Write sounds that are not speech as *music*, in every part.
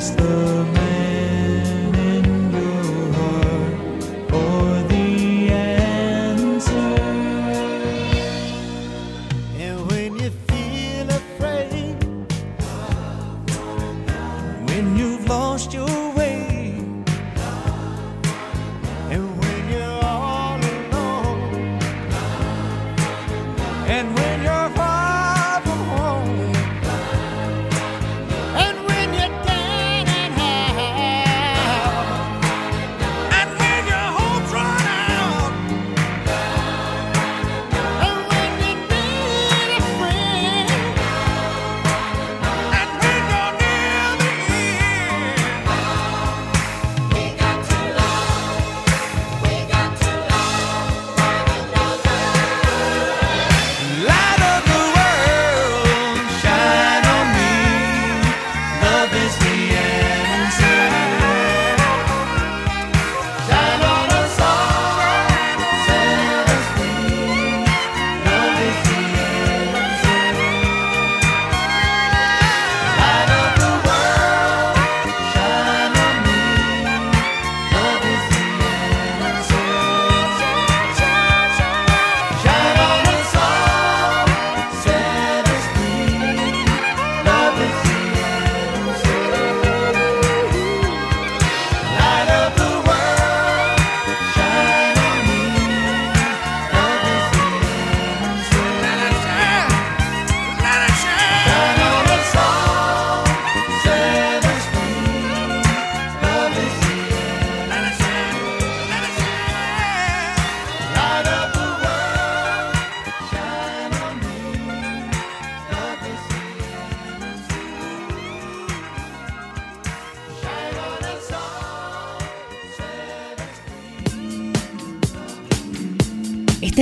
Christ the man.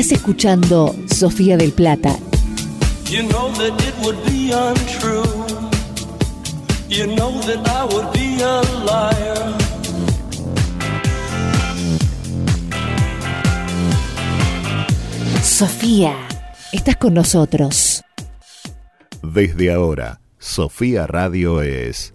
Estás escuchando Sofía del Plata. You know that it would be untrue. You know that I would be a liar. Sofía, estás con nosotros. Desde ahora, Sofía Radio es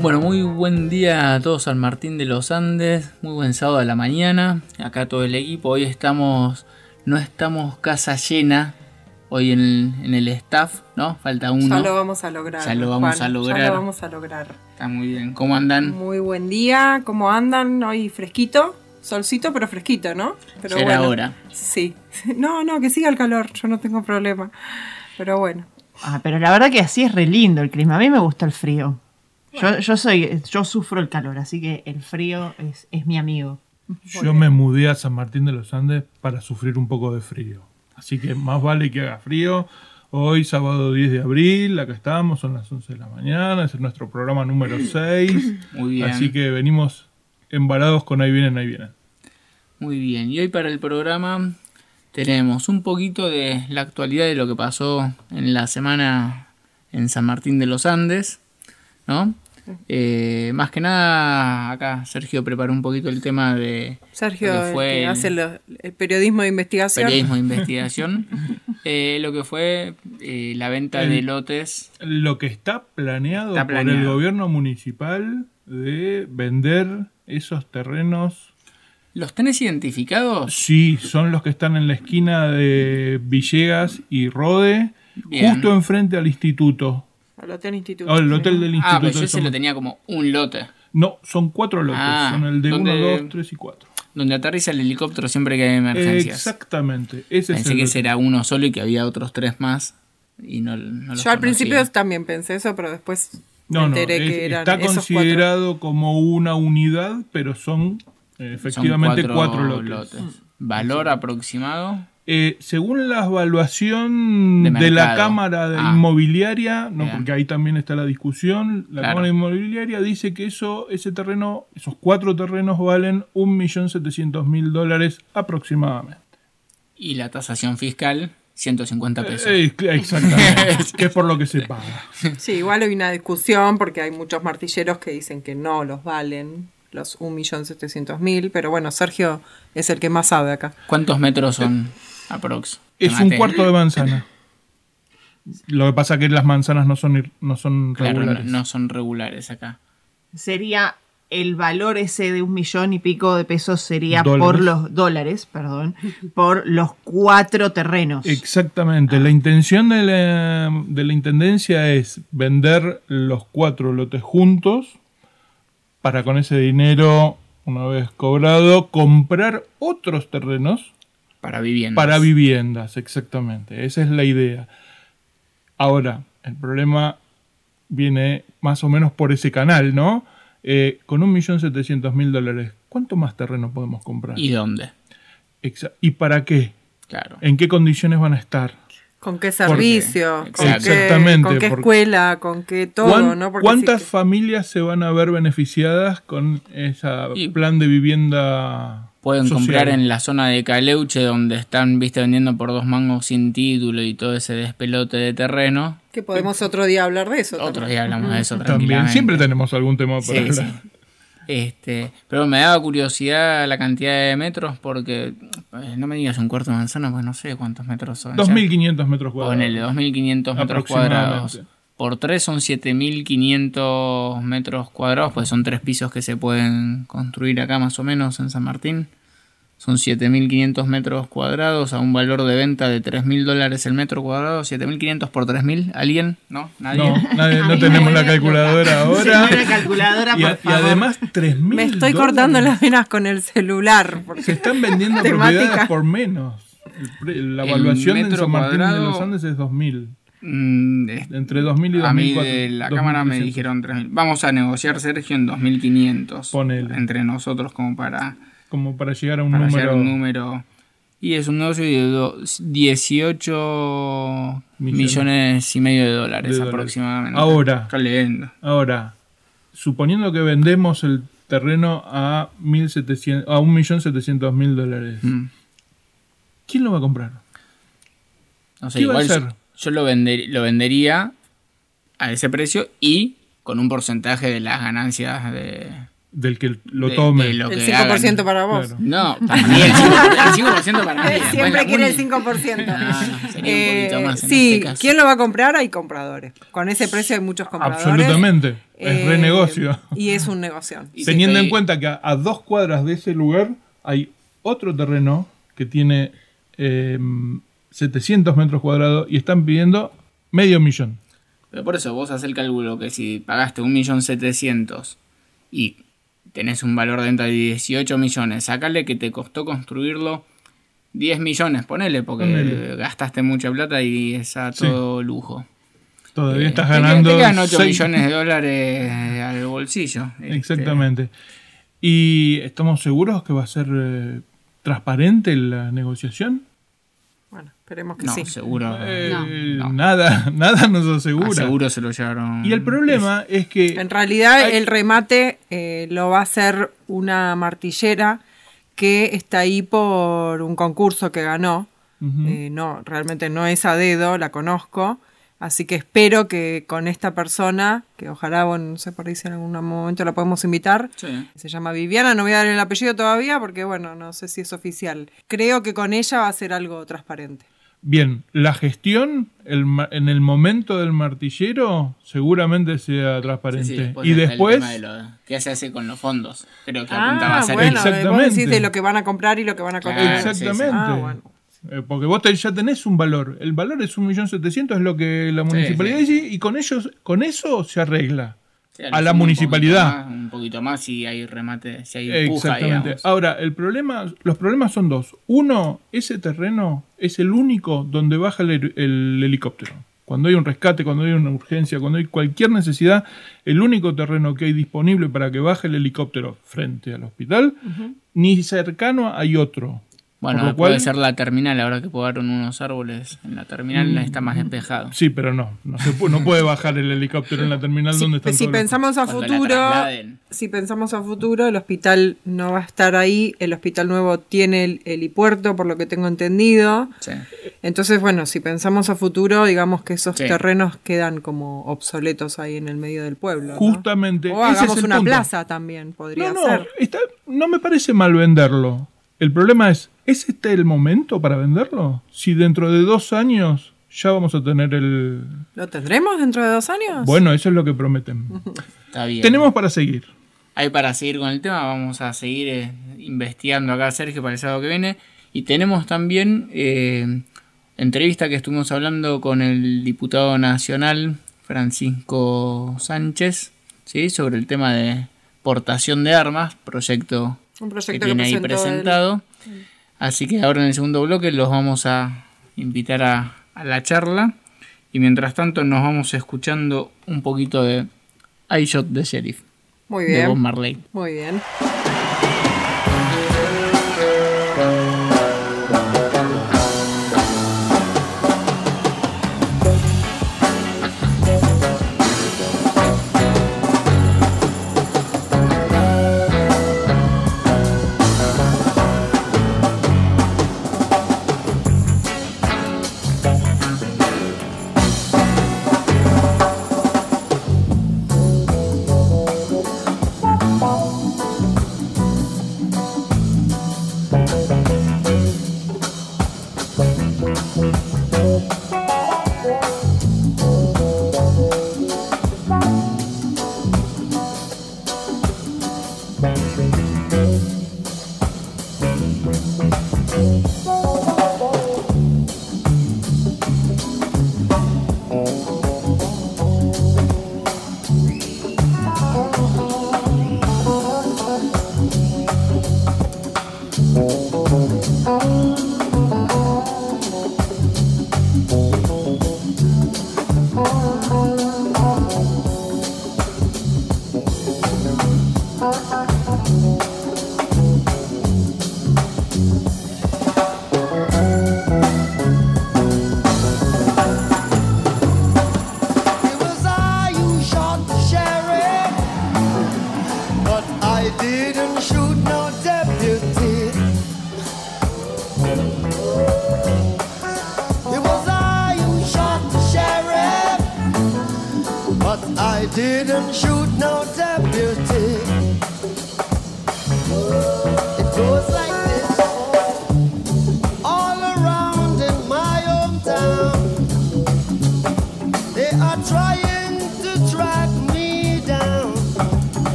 Bueno, muy buen día a todos San Martín de los Andes, muy buen sábado de la mañana, acá todo el equipo, hoy estamos, no estamos casa llena, hoy en el, en el staff, ¿no? Falta uno. Ya lo vamos a lograr. Ya lo vamos Juan, a lograr. Ya lo vamos a lograr. Está muy bien, ¿cómo andan? Muy buen día. ¿Cómo andan? Hoy fresquito. Solcito, pero fresquito, ¿no? Pero era hora. Sí. *laughs* No, no, que siga el calor. Yo no tengo problema. Pero bueno. Ah, pero la verdad que así es re lindo el clima. A mí me gusta el frío. Yo, yo soy, yo sufro el calor, así que el frío es, es mi amigo. Yo me mudé a San Martín de los Andes para sufrir un poco de frío. Así que más vale que haga frío. Hoy, sábado 10 de abril, acá estamos, son las 11 de la mañana, es nuestro programa número 6. Muy bien. Así que venimos embarados con ahí vienen, ahí vienen. Muy bien, y hoy para el programa tenemos un poquito de la actualidad de lo que pasó en la semana en San Martín de los Andes, ¿no? Eh, más que nada, acá Sergio preparó un poquito el tema de Sergio, lo que el fue que el hace lo- el periodismo de investigación. periodismo de *laughs* investigación, eh, lo que fue eh, la venta El- de lotes. Lo que está planeado, Está por el gobierno municipal de vender esos terrenos. ¿Los tenés identificados? Sí, son los que están en la esquina de Villegas y Rode, Bien. justo enfrente al instituto. Al Hotel Instituto. Hotel del Ah, instituto. pero yo ese lo tenía como un lote. No, son cuatro lotes. Ah, son el de ¿dónde- 1, 2, 3 y 4. Donde aterriza el helicóptero siempre que hay emergencias. Exactamente. Ese es Pensé el que ese era uno solo y que había otros tres más. Y no, no los Yo al principio también pensé eso, pero después me No, no, enteré es- que eran está esos cuatro. considerado como una unidad, pero son efectivamente Son cuatro, lotes. Valor aproximado. Eh, según la evaluación De de, la. Cámara de Ah. Inmobiliaria, no, Bien. porque ahí también está la discusión, la Claro. Cámara Inmobiliaria dice que eso, ese terreno, esos cuatro terrenos valen 1.700.000 dólares aproximadamente. Y la tasación fiscal, 150 pesos. Eh, exactamente, *laughs* que es por lo que se paga. Sí, igual hay una discusión porque hay muchos martilleros que dicen que no los valen los 1.700.000, pero bueno, Sergio es el que más sabe acá. ¿Cuántos metros son? Aprox. Es un cuarto de manzana. Lo que pasa es que las manzanas no son, no son Claro, no, regulares. no son regulares acá. Sería el valor ese de un millón y pico de pesos sería Dólares. por los dólares, perdón, por los cuatro terrenos. Exactamente. La intención de la, de la intendencia es vender los cuatro lotes juntos para con ese dinero, una vez cobrado, comprar otros terrenos Para viviendas. para viviendas. Exactamente. Esa es la idea. Ahora, el problema viene más o menos por ese canal, ¿no? Eh, con un millón setecientos mil dólares, ¿cuánto más terreno podemos comprar? ¿Y dónde? Exa- ¿Y para qué? Claro. ¿En qué condiciones van a estar? ¿Con qué servicio? ¿Con qué, Exactamente, con qué escuela? ¿Con qué todo? ¿Cuán- ¿no? Porque ¿Cuántas sí que- familias se van a ver beneficiadas con ese plan de vivienda? Pueden social? comprar en la zona de Caleuche, donde están, viste, vendiendo por dos mangos sin título y todo ese despelote de terreno. que podemos otro día hablar de eso. Otro también. día hablamos de eso También, siempre tenemos algún tema para Sí, sí. hablar. Este, pero me daba curiosidad la cantidad de metros porque eh, no me digas un cuarto de manzana, pues no sé cuántos metros son. ya. 2.500 metros cuadrados. Ponele 2.500 metros cuadrados. Por 3 son 7.500 metros cuadrados, pues son tres pisos que se pueden construir acá más o menos en San Martín. Son 7.500 metros cuadrados a un valor de venta de 3.000 dólares el metro cuadrado. 7.500 por 3.000. ¿Alguien? ¿No? ¿Nadie? No, *laughs* nadie- no tenemos la calculadora ahora. Señora calculadora, Y, por a- y favor. además 3.000 Me estoy cortando las venas con el celular. Porque Se están vendiendo *laughs* propiedades por menos. La evaluación en metro San Martín de los Andes es 2.000. Mm, es- Entre 2.000 y 2.400. A mí de la cámara me 2.300. dijeron 3.000. Vamos a negociar, Sergio, en 2.500. Ponele. Entre nosotros como para, Como para llegar a un para número. llegar a un número. Y es un negocio de do- 18 Millones. millones, y medio de dólares De dólares. aproximadamente. Ahora. Ahora, suponiendo que vendemos el terreno a 1.700 a 1.700.000 dólares, Mm. ¿quién lo va a comprar? No sé, ¿Qué va a igual hacer? Yo, lo, vender- lo vendería a ese precio y con un porcentaje de las ganancias de, Del que lo tome. de lo el que 5% hagan. para vos. Claro. No, para mí el 5%, el 5% para mí. Siempre quiere el uni- 5%. No, no, sería un Eh, poquito más en sí, este caso. ¿quién lo va a comprar? Hay compradores. Con ese precio hay muchos compradores. Absolutamente. Es Eh, renegocio. Y es un negocio. Y Teniendo estoy- en cuenta que a, a dos cuadras de ese lugar hay otro terreno que tiene eh, 700 metros cuadrados y están pidiendo medio millón. Pero por eso vos haces el cálculo que si pagaste 1.700.000 y tenés un valor de venta de 18 millones, sacale que te costó construirlo 10 millones, ponele, porque Ponele. gastaste mucha plata y es a Sí. todo lujo. Todavía Eh, estás ganando. Te quedan 8 seis- millones de dólares al bolsillo. Este, Exactamente. ¿Y estamos seguros que va a ser eh, transparente la negociación? Esperemos que No, sí. seguro. Eh, no. Nada, *laughs* nada nos asegura. Ah, seguro se lo llevaron. Y el problema es que En realidad Hay- el remate eh, lo va a hacer una martillera que está ahí por un concurso que ganó. Eh, no, realmente no es a dedo, la conozco. Así que espero que con esta persona, que ojalá, bueno, no sé por ahí si en algún momento la podemos invitar, Sí. se llama Viviana, no voy a dar el apellido todavía porque, bueno, no sé si es oficial. Creo que con ella va a ser algo transparente. Bien, la gestión el en el momento del martillero seguramente sea Sí, transparente. sí, después y después, tema de lo- ¿Qué se hace con los fondos? Creo que apuntaba a Ah, hacer bueno, vos Exactamente. decís de lo que van a comprar y lo que van a Claro, comprar. sí, sí. exactamente. Ah, bueno. Eh, porque vos te- ya tenés un valor. El valor es 1.700.000, es lo que la municipalidad sí. dice, y con ellos, con eso se arregla. Sí, a la un municipalidad. poquito más, Un poquito más si hay remate, si hay puja, Exactamente. digamos. Ahora, el problema, los problemas son dos. Uno, ese terreno es el único donde baja el helicóptero. Cuando hay un rescate, cuando hay una urgencia, cuando hay cualquier necesidad, el único terreno que hay disponible para que baje el helicóptero frente al hospital, ni cercano hay otro. Bueno, puede ser la terminal, ahora que podaron unos árboles en la terminal está más despejado. Sí, pero no, no, se pu- no puede bajar el helicóptero en la terminal Si, donde están si todos los- pensamos a futuro, si pensamos a futuro, el hospital no va a estar ahí. El hospital nuevo tiene el helipuerto, por lo que tengo entendido. Sí. Entonces, bueno, si pensamos a futuro, digamos que esos Sí. terrenos quedan como obsoletos ahí en el medio del pueblo. ¿no? Justamente. O ese es hagamos una punto. plaza también, podría No, no, ser. está- no me parece mal venderlo. El problema es ¿Es este el momento para venderlo? Si dentro de dos años ya vamos a tener el... ¿Lo tendremos dentro de dos años? Bueno, eso es lo que prometen. *laughs* Está bien. Tenemos para seguir. Ahí para seguir con el tema, vamos a seguir eh, investigando acá, Sergio, para el sábado que viene. Y tenemos también eh, entrevista que estuvimos hablando con el diputado nacional Francisco Sánchez, ¿sí? sobre el tema de portación de armas, proyecto, Un que proyecto que, tiene ahí presentó él. Así que ahora en el segundo bloque los vamos a invitar a, a la charla. Y mientras tanto nos vamos escuchando un poquito de I Shot the Sheriff Muy de Bob bien. Marley. Muy bien.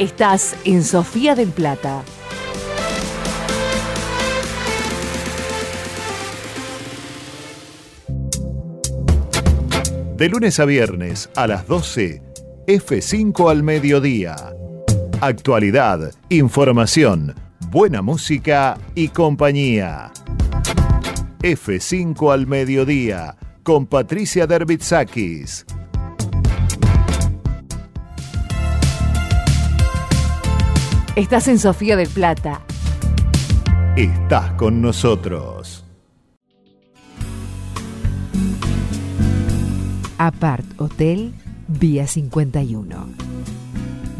Estás en Sofía del Plata. De lunes a viernes a las 12, F5 al mediodía. Actualidad, información, buena música y compañía. F5 al mediodía con Patricia Derbitsakis. Estás en Sofía del Plata. Estás con nosotros. Apart Hotel Vía 51.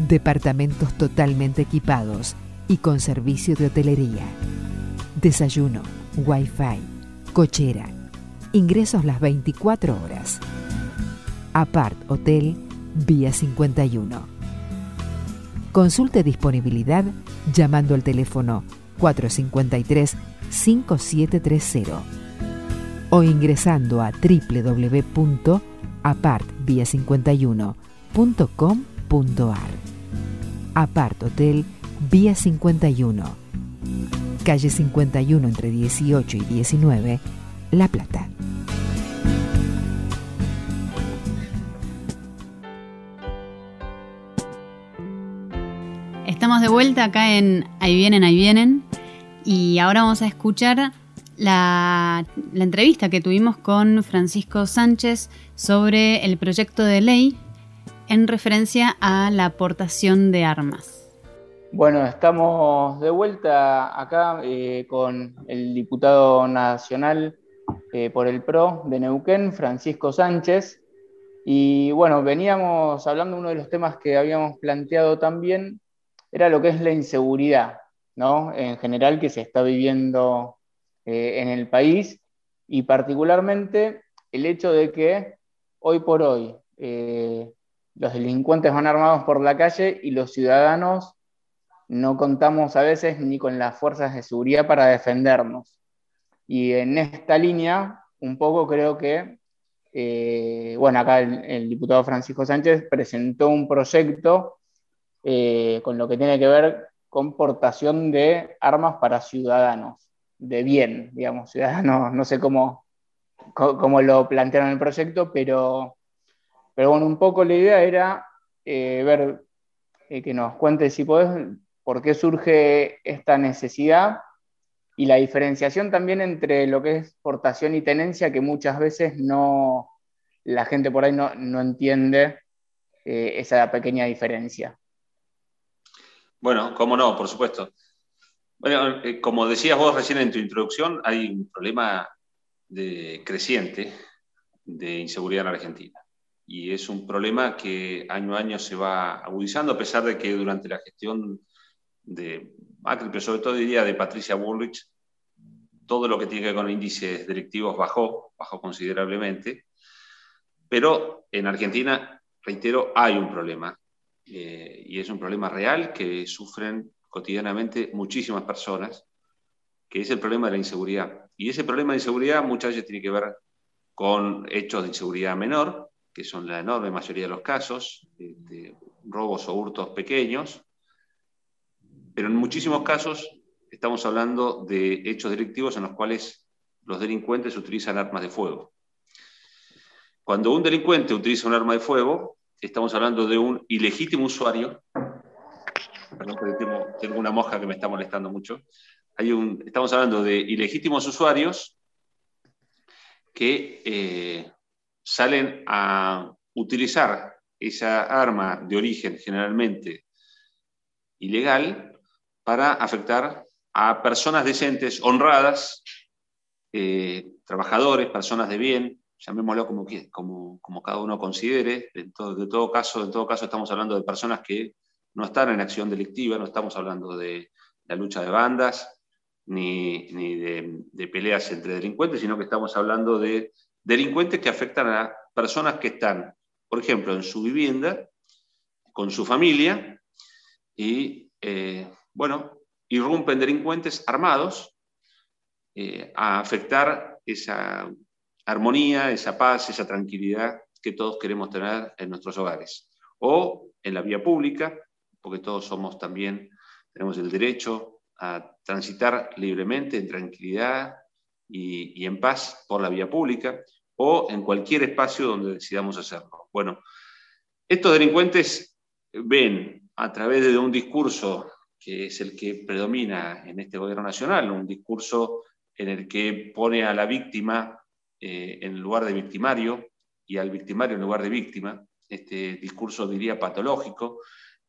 Departamentos totalmente equipados y con servicio de hotelería. Desayuno, wifi, cochera. Ingresos las 24 horas. Apart Hotel Vía 51. Consulte disponibilidad llamando al teléfono 453-5730 o ingresando a www.apartvía51.com.ar. Apart Hotel Vía 51. Calle 51 entre 18 y 19, La Plata. De vuelta acá en Ahí vienen, ahí vienen. Y ahora vamos a escuchar la, entrevista que tuvimos con Francisco Sánchez sobre el proyecto de ley en referencia a la aportación de armas. Bueno, estamos de vuelta acá eh, con el diputado nacional eh, por el PRO de Neuquén, Francisco Sánchez. Y bueno, veníamos hablando, uno de los temas que habíamos planteado también era lo que es la inseguridad, ¿no? En general que se está viviendo eh, en el país y particularmente el hecho de que hoy por hoy eh, los delincuentes van armados por la calle y los ciudadanos no contamos a veces ni con las fuerzas de seguridad para defendernos. Y en esta línea, un poco creo que, eh, bueno, acá el, el, diputado Francisco Sánchez presentó un proyecto eh, con lo que tiene que ver con portación de armas para ciudadanos, de bien, digamos, ciudadanos, *laughs* no sé cómo, cómo lo plantearon el proyecto, pero, pero bueno, un poco la idea era eh, ver, eh, que nos cuente si podés, por qué surge esta necesidad y la diferenciación también entre lo que es portación y tenencia, que muchas veces no, la gente por ahí no, no entiende esa pequeña diferencia. Bueno, cómo no, por supuesto. Eh, como decías vos recién en tu introducción, hay un problema de, creciente de inseguridad en Argentina. Y es un problema que año a año se va agudizando, a pesar de que durante la gestión de Macri, pero sobre todo diría de Patricia Bullrich, todo lo que tiene que ver con índices delictivos bajó, bajó considerablemente. Pero en Argentina, reitero, hay un problema. Eh, y es un problema real que sufren cotidianamente muchísimas personas, que es el problema de la inseguridad. Y ese problema de inseguridad muchas veces tiene que ver con hechos de inseguridad menor, que son la enorme mayoría de los casos, de robos o hurtos pequeños, pero en muchísimos casos estamos hablando de hechos delictivos en los cuales los delincuentes utilizan armas de fuego. Cuando un delincuente utiliza un arma de fuego, estamos hablando de un ilegítimo usuario. Perdón, porque tengo, una mosca que me está molestando mucho. estamos hablando de ilegítimos usuarios que eh, salen a utilizar esa arma de origen generalmente ilegal para afectar a personas decentes, honradas, eh, trabajadores, personas de bien, llamémoslo como, como, como cada uno considere. De todo, de todo caso, en todo caso estamos hablando de personas que no están en acción delictiva, no estamos hablando de la lucha de bandas ni, ni de, de peleas entre delincuentes, sino que estamos hablando de delincuentes que afectan a personas que están, por ejemplo, en su vivienda, con su familia, y, eh, bueno, irrumpen delincuentes armados eh, a afectar esa armonía, esa paz, esa tranquilidad que todos queremos tener en nuestros hogares. O en la vía pública, porque todos somos también, tenemos el derecho a transitar libremente, en tranquilidad y, y en paz por la vía pública, o en cualquier espacio donde decidamos hacerlo. Bueno, estos delincuentes ven a través de un discurso que es el que predomina en este gobierno nacional, un discurso en el que pone a la víctima eh, en lugar de victimario y al victimario en lugar de víctima, este discurso diría patológico,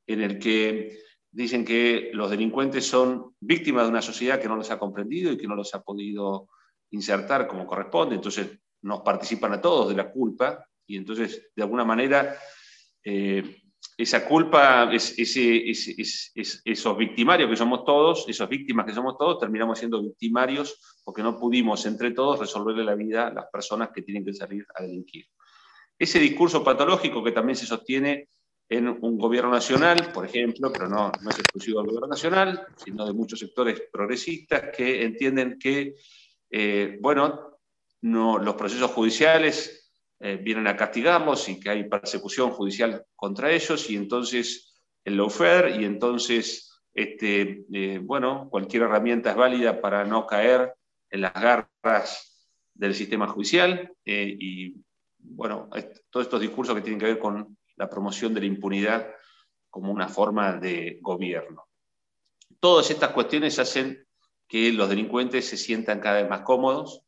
en el que dicen que los delincuentes son víctimas de una sociedad que no los ha comprendido y que no los ha podido insertar como corresponde, entonces nos participan a todos de la culpa y entonces de alguna manera eh, esa culpa, esos victimarios que somos todos, esas víctimas que somos todos, terminamos siendo victimarios porque no pudimos entre todos resolverle la vida a las personas que tienen que salir a delinquir. Ese discurso patológico que también se sostiene en un gobierno nacional, por ejemplo, pero no, es exclusivo del gobierno nacional, sino de muchos sectores progresistas que entienden que, eh, bueno, no, los procesos judiciales eh, vienen a castigarlos y que hay persecución judicial contra ellos y entonces el lawfare y entonces este, eh, bueno, cualquier herramienta es válida para no caer en las garras del sistema judicial eh, y bueno, todos estos discursos que tienen que ver con la promoción de la impunidad como una forma de gobierno. Todas estas cuestiones hacen que los delincuentes se sientan cada vez más cómodos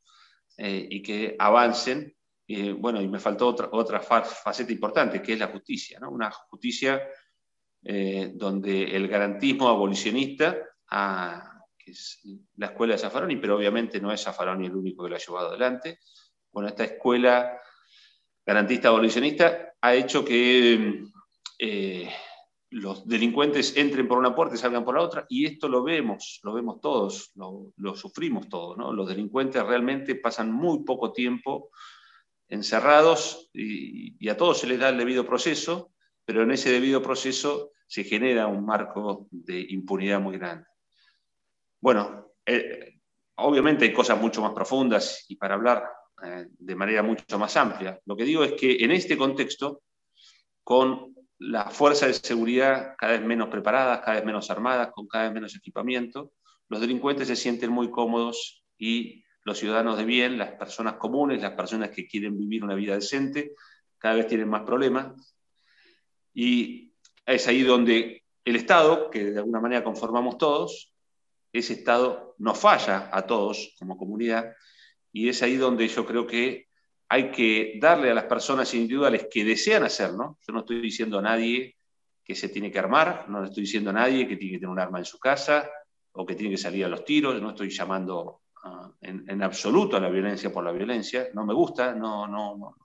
y que avancen eh, bueno, y me faltó otra, otra faceta importante, que es la justicia, ¿no? Una justicia eh, donde el garantismo abolicionista, ah, que es la escuela de Zaffaroni, pero obviamente no es Zaffaroni el único que lo ha llevado adelante, bueno, esta escuela garantista abolicionista ha hecho que eh, los delincuentes entren por una puerta y salgan por la otra, y esto lo vemos, lo vemos todos, lo, lo sufrimos todos, ¿no? Los delincuentes realmente pasan muy poco tiempo encerrados y, a todos se les da el debido proceso, pero en ese debido proceso se genera un marco de impunidad muy grande. Bueno, eh, obviamente hay cosas mucho más profundas y para hablar eh, de manera mucho más amplia. Lo que digo es que en este contexto, con la fuerza de seguridad cada vez menos preparadas, cada vez menos armadas, con cada vez menos equipamiento, los delincuentes se sienten muy cómodos y los ciudadanos de bien, las personas comunes, las personas que quieren vivir una vida decente, cada vez tienen más problemas. Y es ahí donde el Estado, que de alguna manera conformamos todos, ese Estado nos falla a todos como comunidad y es ahí donde yo creo que hay que darle a las personas individuales que desean hacerlo. Yo no estoy diciendo a nadie que se tiene que armar, no le estoy diciendo a nadie que tiene que tener un arma en su casa o que tiene que salir a los tiros, no estoy llamando en, absoluto a la violencia por la violencia. No me gusta, no, no,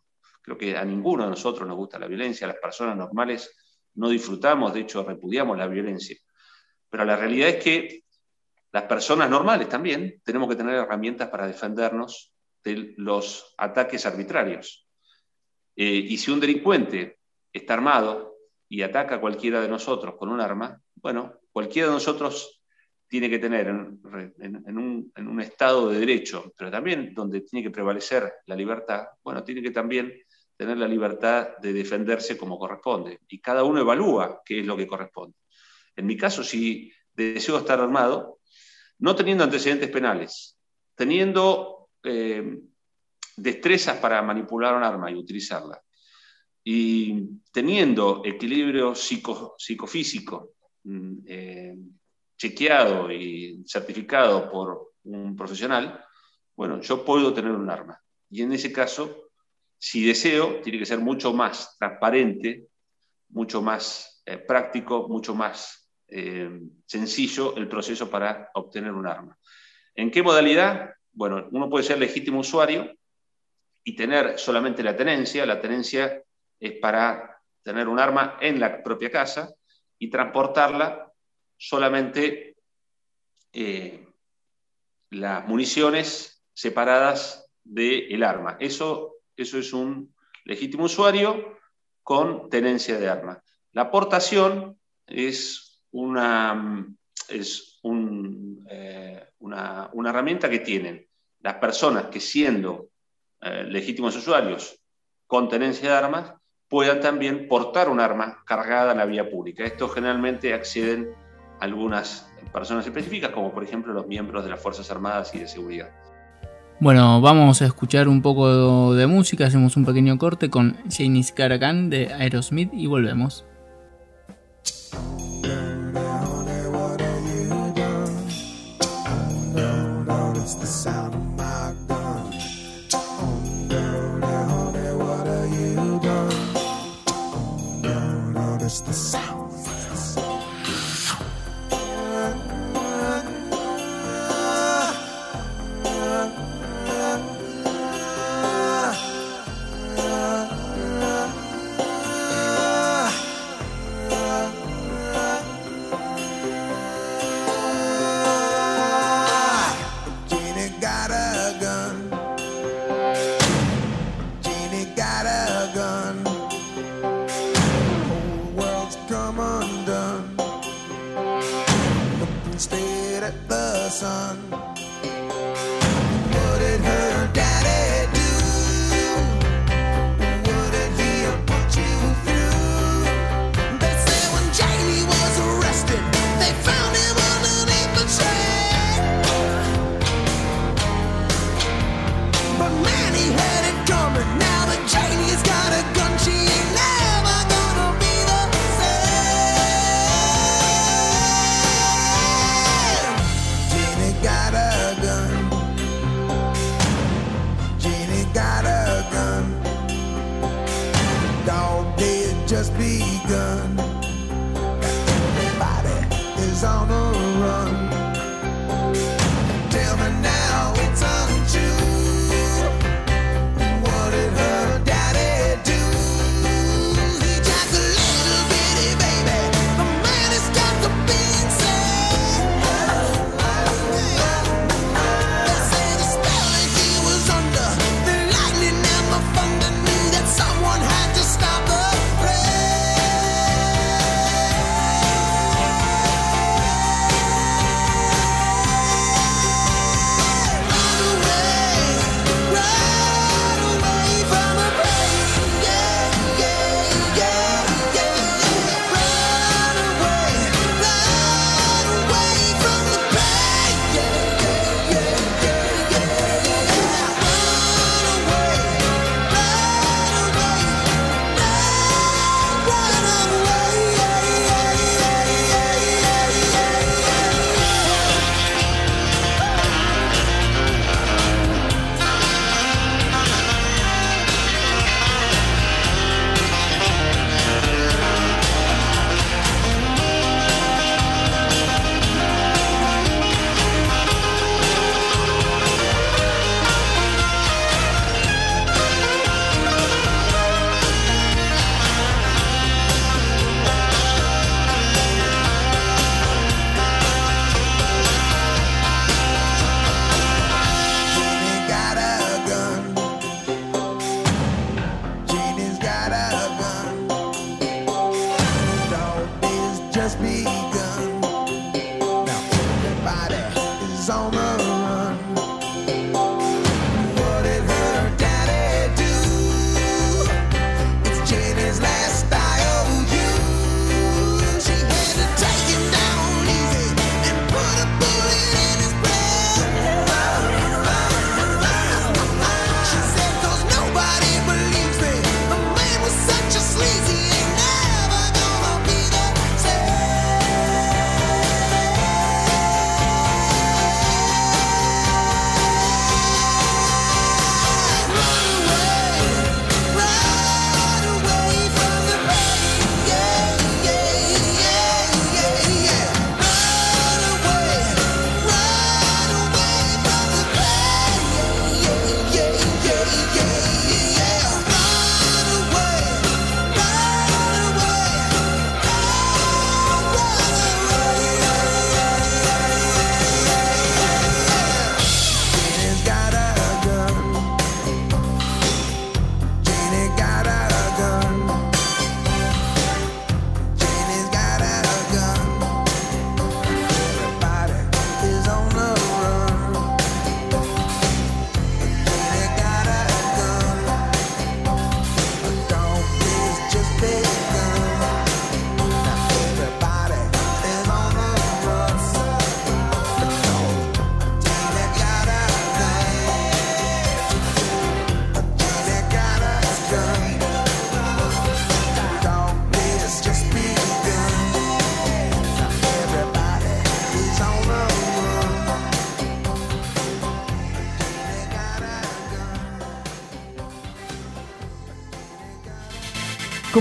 creo que a ninguno de nosotros nos gusta la violencia. Las personas normales no disfrutamos, de hecho repudiamos la violencia. Pero la realidad es que las personas normales también tenemos que tener herramientas para defendernos de los ataques arbitrarios. Eh, y si un delincuente está armado y ataca a cualquiera de nosotros con un arma, bueno, cualquiera de nosotros tiene que tener en, un, estado de derecho, pero también donde tiene que prevalecer la libertad, bueno, tiene que también tener la libertad de defenderse como corresponde. Y cada uno evalúa qué es lo que corresponde. En mi caso, si deseo estar armado, no teniendo antecedentes penales, teniendo eh, destrezas para manipular un arma y utilizarla, y teniendo equilibrio psico, psicofísico, mm, eh, chequeado y certificado por un profesional, bueno, yo puedo tener un arma. Y en ese caso, si deseo, tiene que ser mucho más transparente, mucho más eh, práctico, mucho más eh, sencillo el proceso para obtener un arma. ¿En qué modalidad? Bueno, uno puede ser legítimo usuario y tener solamente la tenencia. La tenencia es para tener un arma en la propia casa y transportarla solamente eh, las municiones separadas del arma. Eso, eso es un legítimo usuario con tenencia de arma. La aportación es una, es un, eh, una, herramienta que tienen las personas que siendo eh, legítimos usuarios con tenencia de armas puedan también portar un arma cargada en la vía pública. Esto generalmente acceden algunas personas específicas, como por ejemplo los miembros de las Fuerzas Armadas y de Seguridad. Bueno, vamos a escuchar un poco de música, hacemos un pequeño corte con Janice Caracan de Aerosmith y volvemos.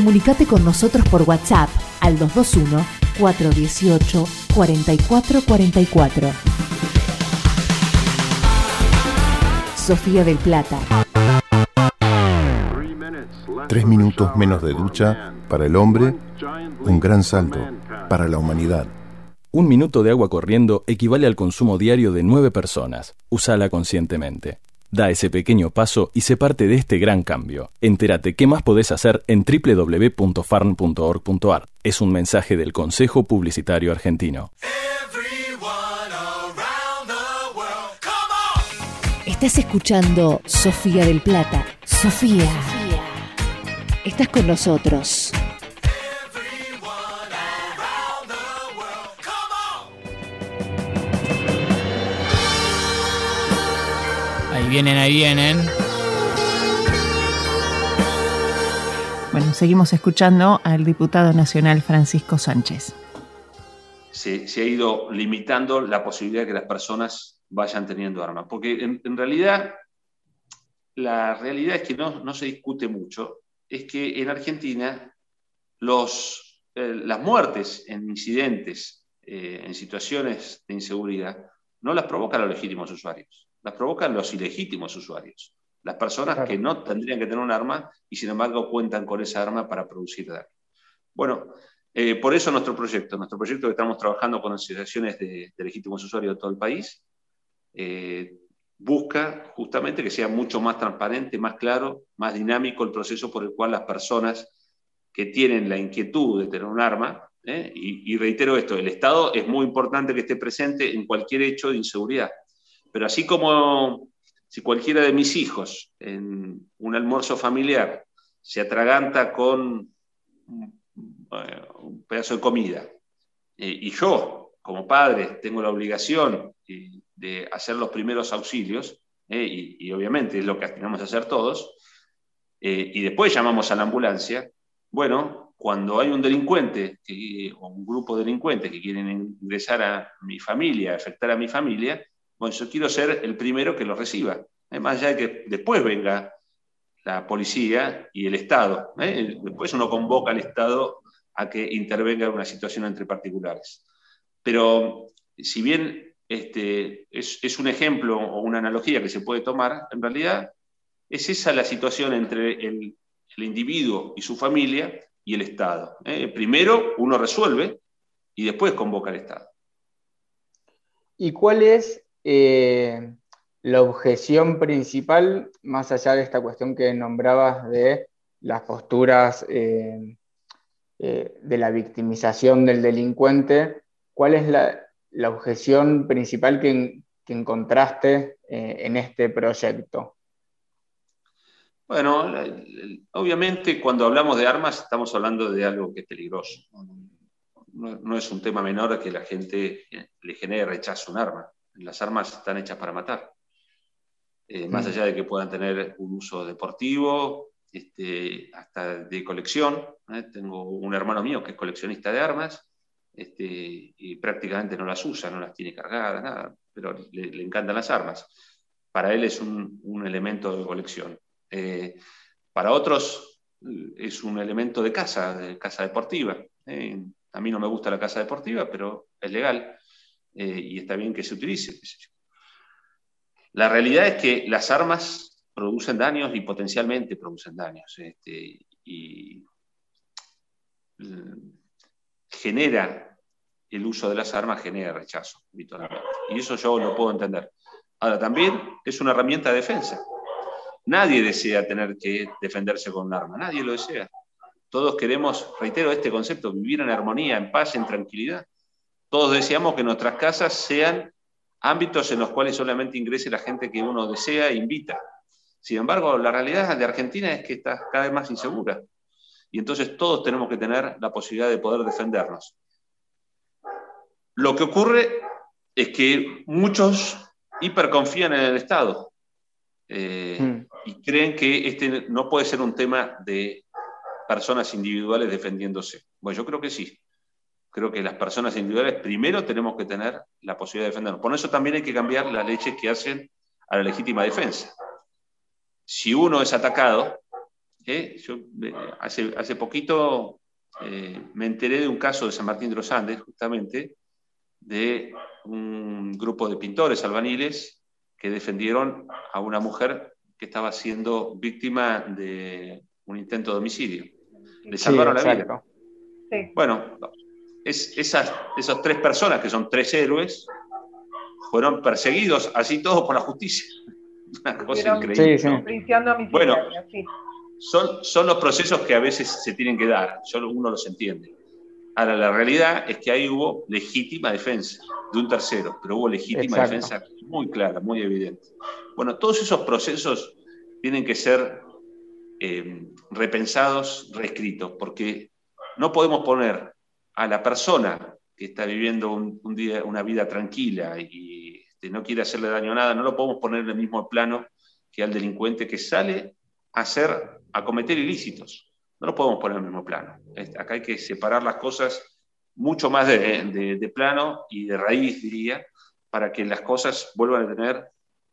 Comunicate con nosotros por WhatsApp al 221-418-4444. Sofía del Plata. Tres minutos menos de ducha para el hombre, un gran salto para la humanidad. Un minuto de agua corriendo equivale al consumo diario de nueve personas. Úsala conscientemente. Da ese pequeño paso y sé parte de este gran cambio. Entérate qué más podés hacer en www.farn.org.ar. Es un mensaje del Consejo Publicitario Argentino. Estás escuchando Sofía del Plata. Sofía. Estás con nosotros. Ahí vienen, ahí vienen. Bueno, seguimos escuchando al diputado nacional Francisco Sánchez. se, se ha ido limitando la posibilidad de que las personas vayan teniendo armas. Porque en, en realidad, la realidad es que no, no se discute mucho, es que en Argentina los, eh, las muertes en incidentes, eh, en situaciones de inseguridad, no las provocan los legítimos usuarios, las provocan los ilegítimos usuarios, las personas que no tendrían que tener un arma y sin embargo cuentan con esa arma para producir daño. Bueno, eh, por eso nuestro proyecto, nuestro proyecto que estamos trabajando con asociaciones de, de legítimos usuarios de todo el país, eh, busca justamente que sea mucho más transparente, más claro, más dinámico el proceso por el cual las personas que tienen la inquietud de tener un arma, ¿eh? y, y reitero esto, el Estado es muy importante que esté presente en cualquier hecho de inseguridad, pero así como si cualquiera de mis hijos en un almuerzo familiar se atraganta con eh, un pedazo de comida. Eh, y yo, como padre, tengo la obligación eh, de hacer los primeros auxilios, eh, y, y obviamente es lo que tenemos que hacer todos, eh, y después llamamos a la ambulancia. Bueno, cuando hay un delincuente que- o un grupo de delincuentes que quieren ingresar a mi familia, afectar a mi familia, bueno, yo quiero ser el primero que lo reciba. Eh, más allá de que después venga la policía y el Estado. ¿eh? Después uno convoca al Estado a que intervenga en una situación entre particulares. Pero si bien este, es, un ejemplo o una analogía que se puede tomar, en realidad es esa la situación entre el, el individuo y su familia y el Estado. ¿eh? Primero uno resuelve y después convoca al Estado. ¿Y cuál es eh, la objeción principal, más allá de esta cuestión que nombrabas de las posturas eh, eh, de la victimización del delincuente? ¿Cuál es la, objeción principal que, encontraste en este proyecto? Bueno, obviamente cuando hablamos de armas estamos hablando de algo que es peligroso. No, no es un tema menor que la gente le genere rechazo a un arma. Las armas están hechas para matar. Eh, más allá de que puedan tener un uso deportivo, este, hasta de colección. ¿eh? Tengo un hermano mío que es coleccionista de armas este, y prácticamente no las usa, no las tiene cargadas, nada, pero le, le encantan las armas. Para él es un, un elemento de colección. Eh, para otros es un elemento de casa, de casa deportiva. A mí no me gusta la casa deportiva, pero es legal eh, y está bien que se utilice. La realidad es que las armas producen daños y potencialmente producen daños. este, y mm, genera el uso de las armas, genera rechazo habitualmente. Y eso yo lo puedo entender. Ahora, también es una herramienta de defensa. Nadie desea tener que defenderse con un arma, nadie lo desea. Todos queremos, reitero este concepto, vivir en armonía, en paz, en tranquilidad. Todos deseamos que nuestras casas sean ámbitos en los cuales solamente ingrese la gente que uno desea e invita. Sin embargo, la realidad de Argentina es que está cada vez más insegura. Y entonces todos tenemos que tener la posibilidad de poder defendernos. Lo que ocurre es que muchos hiperconfían en el Estado eh, y creen que este no puede ser un tema de personas individuales defendiéndose. Bueno, yo creo que sí. Creo que las personas individuales primero tenemos que tener la posibilidad de defendernos. Por eso también hay que cambiar las leyes que hacen a la legítima defensa. Si uno es atacado, ¿eh? Yo eh, hace, hace poquito eh, me enteré de un caso de San Martín de los Andes, justamente, de un grupo de pintores albaniles que defendieron a una mujer que estaba siendo víctima de un intento de homicidio. Le Sí, salvaron la vida. exacto. Bueno, es, esas, esas tres personas, que son tres héroes, fueron perseguidos, así todos por la justicia. *laughs* Una cosa increíble. Bueno. Son, son los procesos que a veces se tienen que dar, solo uno los entiende. Ahora, la realidad es que ahí hubo legítima defensa de un tercero, pero hubo legítima Exacto. defensa muy clara, muy evidente. Bueno, todos esos procesos tienen que ser eh, repensados, reescritos, porque no podemos poner a la persona que está viviendo un, día, una vida tranquila y este, no quiere hacerle daño a nada, no lo podemos poner en el mismo plano que al delincuente que sale a hacer, a cometer ilícitos. No lo podemos poner en el mismo plano. Acá hay que separar las cosas mucho más de plano y de raíz, diría, para que las cosas vuelvan a tener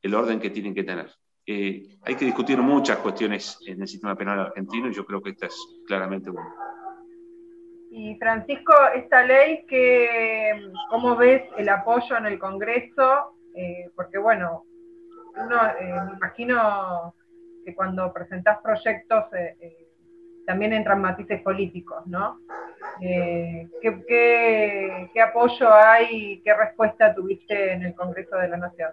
el orden que tienen que tener. Eh, hay que discutir muchas cuestiones en el sistema penal argentino y yo creo que esta es claramente una. Y Francisco, esta ley, que, ¿cómo ves el apoyo en el Congreso? Eh, porque bueno, eh, me imagino que cuando presentás proyectos eh, también entran matices políticos, ¿no? ¿qué, qué, apoyo hay, qué respuesta tuviste en el Congreso de la Nación?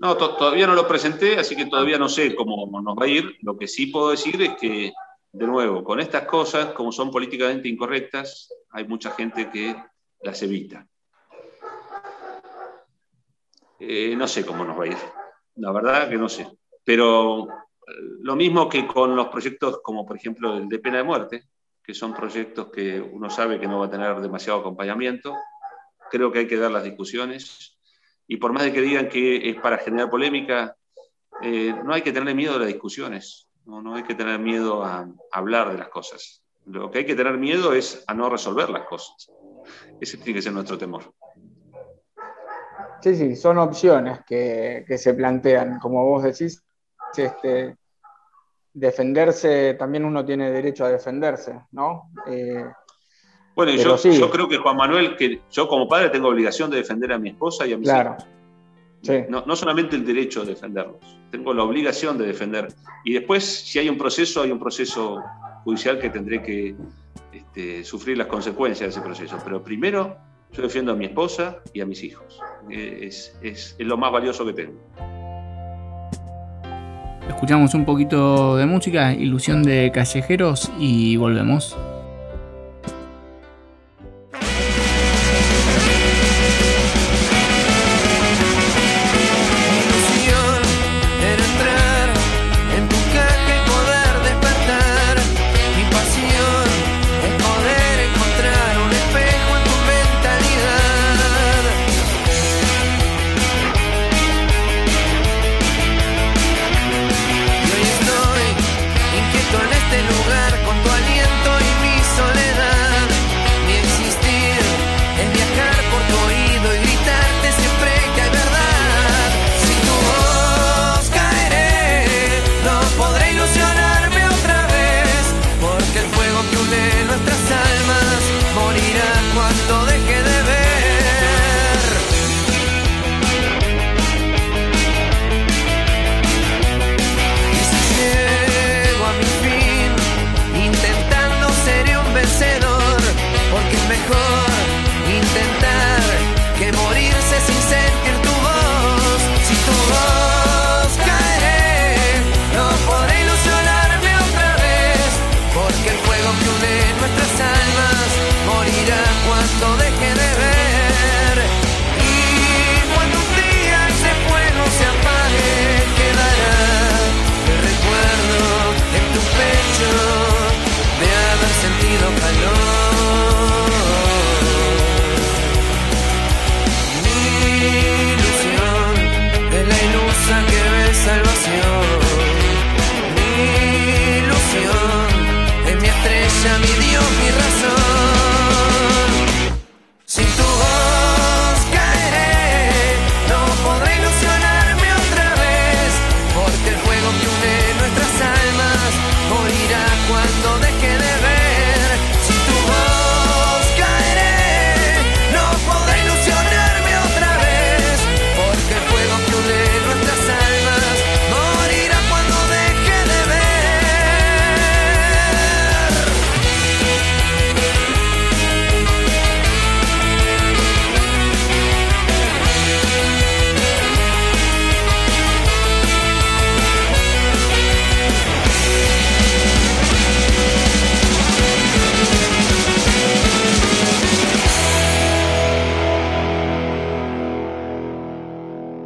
No, to- todavía no lo presenté, así que todavía no sé cómo nos va a ir. Lo que sí puedo decir es que, de nuevo, con estas cosas, como son políticamente incorrectas, hay mucha gente que las evita. Eh, no sé cómo nos va a ir. La verdad que no sé. Pero eh, lo mismo que con los proyectos como, por ejemplo, el de pena de muerte, que son proyectos que uno sabe que no va a tener demasiado acompañamiento, creo que hay que dar las discusiones y por más de que digan que es para generar polémica, eh, no hay que tener miedo a las discusiones, no, no hay que tener miedo a, hablar de las cosas. Lo que hay que tener miedo es a no resolver las cosas. Ese tiene que ser nuestro temor. Sí, sí, son opciones que, que se plantean. Como vos decís, este, defenderse, también uno tiene derecho a defenderse, ¿no? Eh, Bueno, yo, sí. yo creo que Juan Manuel, que yo como padre tengo obligación de defender a mi esposa y a mis Claro. hijos. Sí, No, no solamente el derecho de defenderlos, tengo la obligación de defender. Y después, si hay un proceso, hay un proceso judicial que tendré que este, sufrir las consecuencias de ese proceso. Pero primero, yo defiendo a mi esposa y a mis hijos. Es, es- es lo más valioso que tengo. Escuchamos un poquito de música, Ilusión de Callejeros y volvemos.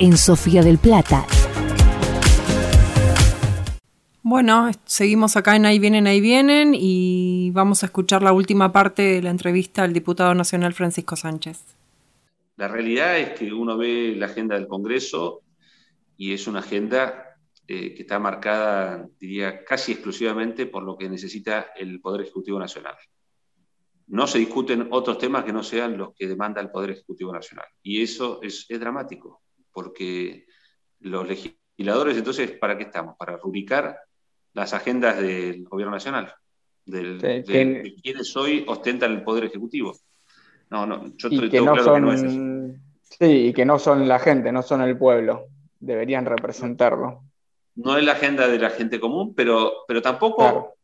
en Sofía del Plata. Bueno, seguimos acá en Ahí vienen, ahí vienen y vamos a escuchar la última parte de la entrevista al diputado nacional Francisco Sánchez. La realidad es que uno ve la agenda del Congreso y es una agenda eh, que está marcada, diría, casi exclusivamente por lo que necesita el Poder Ejecutivo Nacional. No se discuten otros temas que no sean los que demanda el Poder Ejecutivo Nacional. Y eso es, es dramático, porque los legisladores, entonces, ¿para qué estamos? Para rubricar las agendas del gobierno nacional, del, de, que- de quienes hoy ostentan el poder ejecutivo. No, no, yo Y tengo que no claro que no es son, sí, y que no son la gente, no son el pueblo. Deberían representarlo. No es la agenda de la gente común, pero, pero tampoco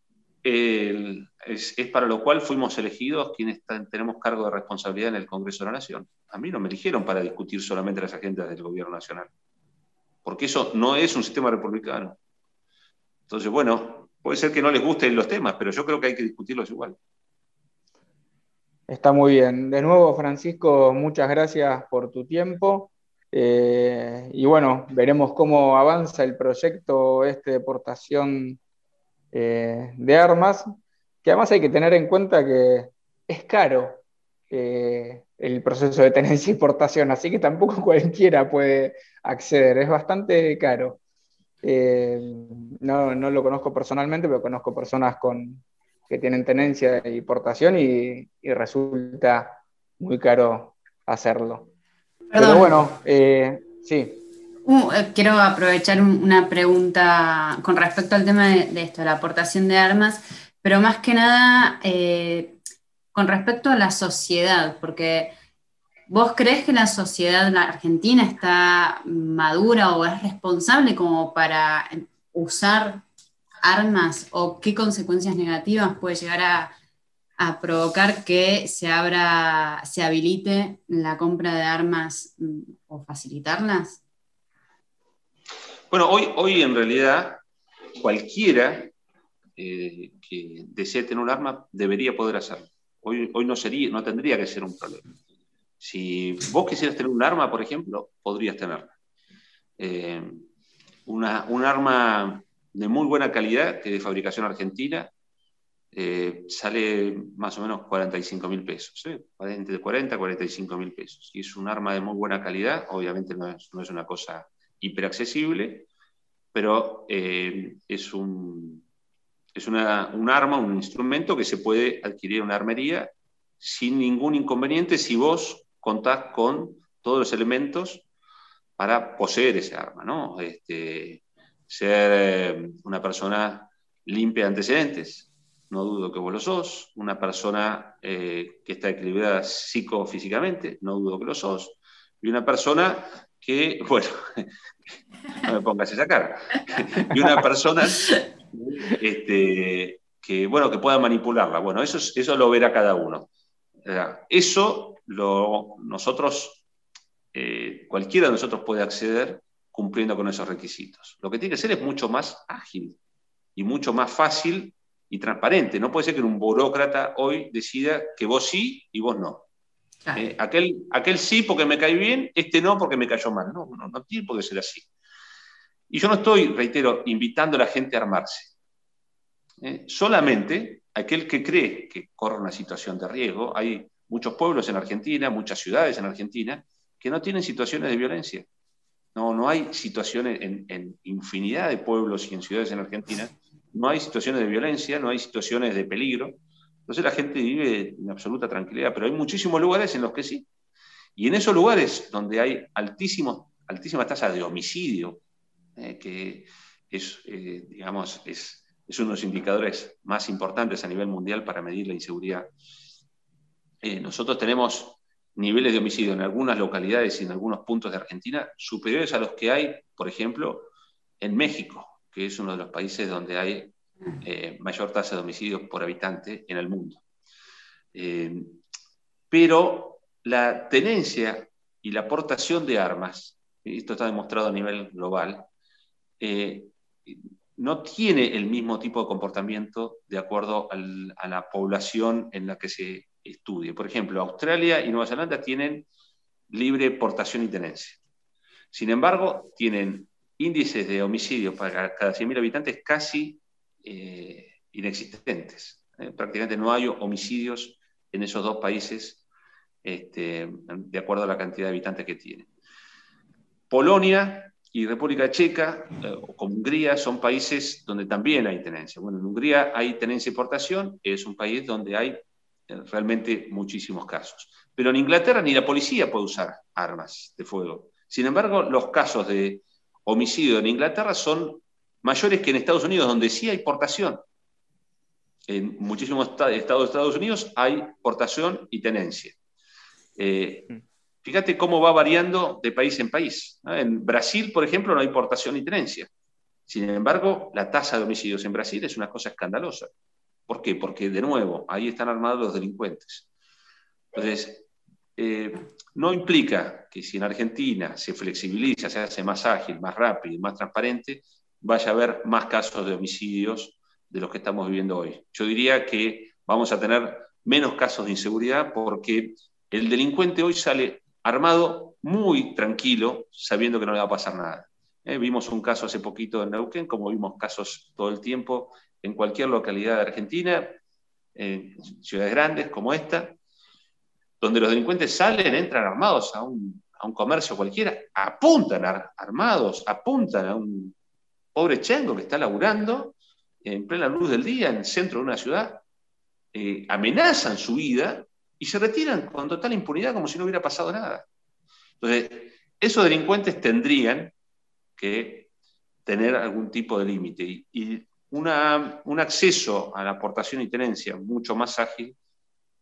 el- es, para lo cual fuimos elegidos quienes tenemos cargo de responsabilidad en el Congreso de la Nación. A mí no me eligieron para discutir solamente las agendas del gobierno nacional, porque eso no es un sistema republicano. Entonces, bueno, puede ser que no les gusten los temas, pero yo creo que hay que discutirlos igual. Está muy bien. De nuevo, Francisco, muchas gracias por tu tiempo. Eh, y bueno, veremos cómo avanza el proyecto este de portación eh, de armas, que además hay que tener en cuenta que es caro eh, el proceso de tenencia *laughs* y portación, así que tampoco *laughs* cualquiera puede acceder, es bastante caro. Eh, no, no lo conozco personalmente, pero conozco personas con, que tienen tenencia y portación y, y resulta muy caro hacerlo. Pero bueno, eh, sí. Uh, eh, quiero aprovechar un- una pregunta con respecto al tema de, de esto, la aportación de armas, pero más que nada eh, con respecto a la sociedad, porque ¿vos crees que la sociedad la argentina está madura o es responsable como para usar armas o qué consecuencias negativas puede llegar a, a provocar que se abra, se habilite la compra de armas mm, o facilitarlas? Bueno, hoy, hoy en realidad cualquiera eh, que desee tener un arma debería poder hacerlo. Hoy, hoy no, sería, no tendría que ser un problema. Si vos quisieras tener un arma, por ejemplo, podrías tenerla. Eh, una, un arma de muy buena calidad, que de fabricación argentina, eh, sale más o menos 45 mil pesos, ¿eh? entre 40 a 45 mil pesos. Y es un arma de muy buena calidad, obviamente no es, no es una cosa hiperaccesible, pero eh, es, un, es una, un arma, un instrumento que se puede adquirir en una armería sin ningún inconveniente si vos contás con todos los elementos para poseer ese arma, ¿no? Este, ser eh, una persona limpia de antecedentes, no dudo que vos lo sos, una persona eh, que está equilibrada psicofísicamente, no dudo que lo sos, y una persona que, bueno, no me pongas esa cara, y una persona este, que, bueno, que pueda manipularla. Bueno, eso, es- eso lo verá cada uno. Eso lo, nosotros, eh, cualquiera de nosotros puede acceder cumpliendo con esos requisitos. Lo que tiene que ser es mucho más ágil y mucho más fácil y transparente. No puede ser que un burócrata hoy decida que vos sí y vos no. Eh, aquel, aquel sí porque me cae bien, este no porque me cayó mal. No, no, no tiene por qué ser así. Y yo no estoy, reitero, invitando a la gente a armarse. Eh, solamente aquel que cree que corre una situación de riesgo. Hay muchos pueblos en Argentina, muchas ciudades en Argentina, que no tienen situaciones de violencia. No, no hay situaciones en, en infinidad de pueblos y en ciudades en Argentina, no hay situaciones de violencia, no hay situaciones de peligro. Entonces la gente vive en absoluta tranquilidad, pero hay muchísimos lugares en los que sí. Y en esos lugares donde hay altísimo, altísima tasa de homicidio, eh, que es, eh, digamos, es, uno de los indicadores más importantes a nivel mundial para medir la inseguridad. Eh, nosotros tenemos niveles de homicidio en algunas localidades y en algunos puntos de Argentina superiores a los que hay, por ejemplo, en México, que es uno de los países donde hay eh, mayor tasa de homicidios por habitante en el mundo. Eh, pero la tenencia y la aportación de armas, esto está demostrado a nivel global, eh, no tiene el mismo tipo de comportamiento de acuerdo al- a la población en la que se estudie. Por ejemplo, Australia y Nueva Zelanda tienen libre portación y tenencia. Sin embargo, tienen índices de homicidios para cada 100.000 habitantes casi eh, inexistentes. ¿eh? Prácticamente no hay homicidios en esos dos países este, de acuerdo a la cantidad de habitantes que tienen. Polonia y República Checa, eh, o Hungría, son países donde también hay tenencia. Bueno, en Hungría hay tenencia y portación, es un país donde hay realmente muchísimos casos. Pero en Inglaterra ni la policía puede usar armas de fuego. Sin embargo, los casos de homicidio en Inglaterra son mayores que en Estados Unidos, donde sí hay portación. En muchísimos esta- estados de Estados Unidos hay portación y tenencia. Eh, fíjate cómo va variando de país en país. ¿no? En Brasil, por ejemplo, no hay portación ni tenencia. Sin embargo, la tasa de homicidios en Brasil es una cosa escandalosa. ¿Por qué? Porque, de nuevo, ahí están armados los delincuentes. Entonces, eh, no implica que si en Argentina se flexibiliza, se hace más ágil, más rápido y más transparente, vaya a haber más casos de homicidios de los que estamos viviendo hoy. Yo diría que vamos a tener menos casos de inseguridad porque el delincuente hoy sale armado muy tranquilo, sabiendo que no le va a pasar nada. Eh, vimos un caso hace poquito en Neuquén, como vimos casos todo el tiempo en cualquier localidad de Argentina, en ciudades grandes como esta, donde los delincuentes salen, entran armados a un, a un comercio cualquiera, apuntan ar- armados, apuntan a un pobre chengo que está laburando en plena luz del día en el centro de una ciudad, eh, amenazan su vida y se retiran con total impunidad como si no hubiera pasado nada. Entonces, esos delincuentes tendrían que tener algún tipo de límite y, un acceso a la aportación y tenencia mucho más ágil,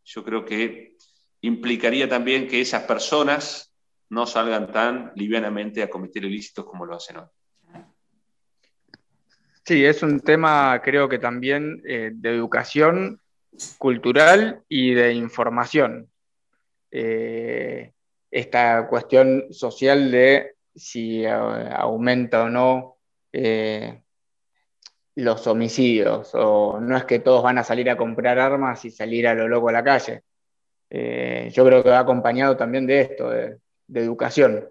yo creo que implicaría también que esas personas no salgan tan livianamente a cometer ilícitos como lo hacen hoy. Sí, es un tema creo que también eh, de educación cultural y de información. Eh, esta cuestión social de si eh, aumenta o no eh, los homicidios, o no es que todos van a salir a comprar armas y salir a lo loco a la calle. Eh, yo creo que va acompañado también de esto, de, de educación.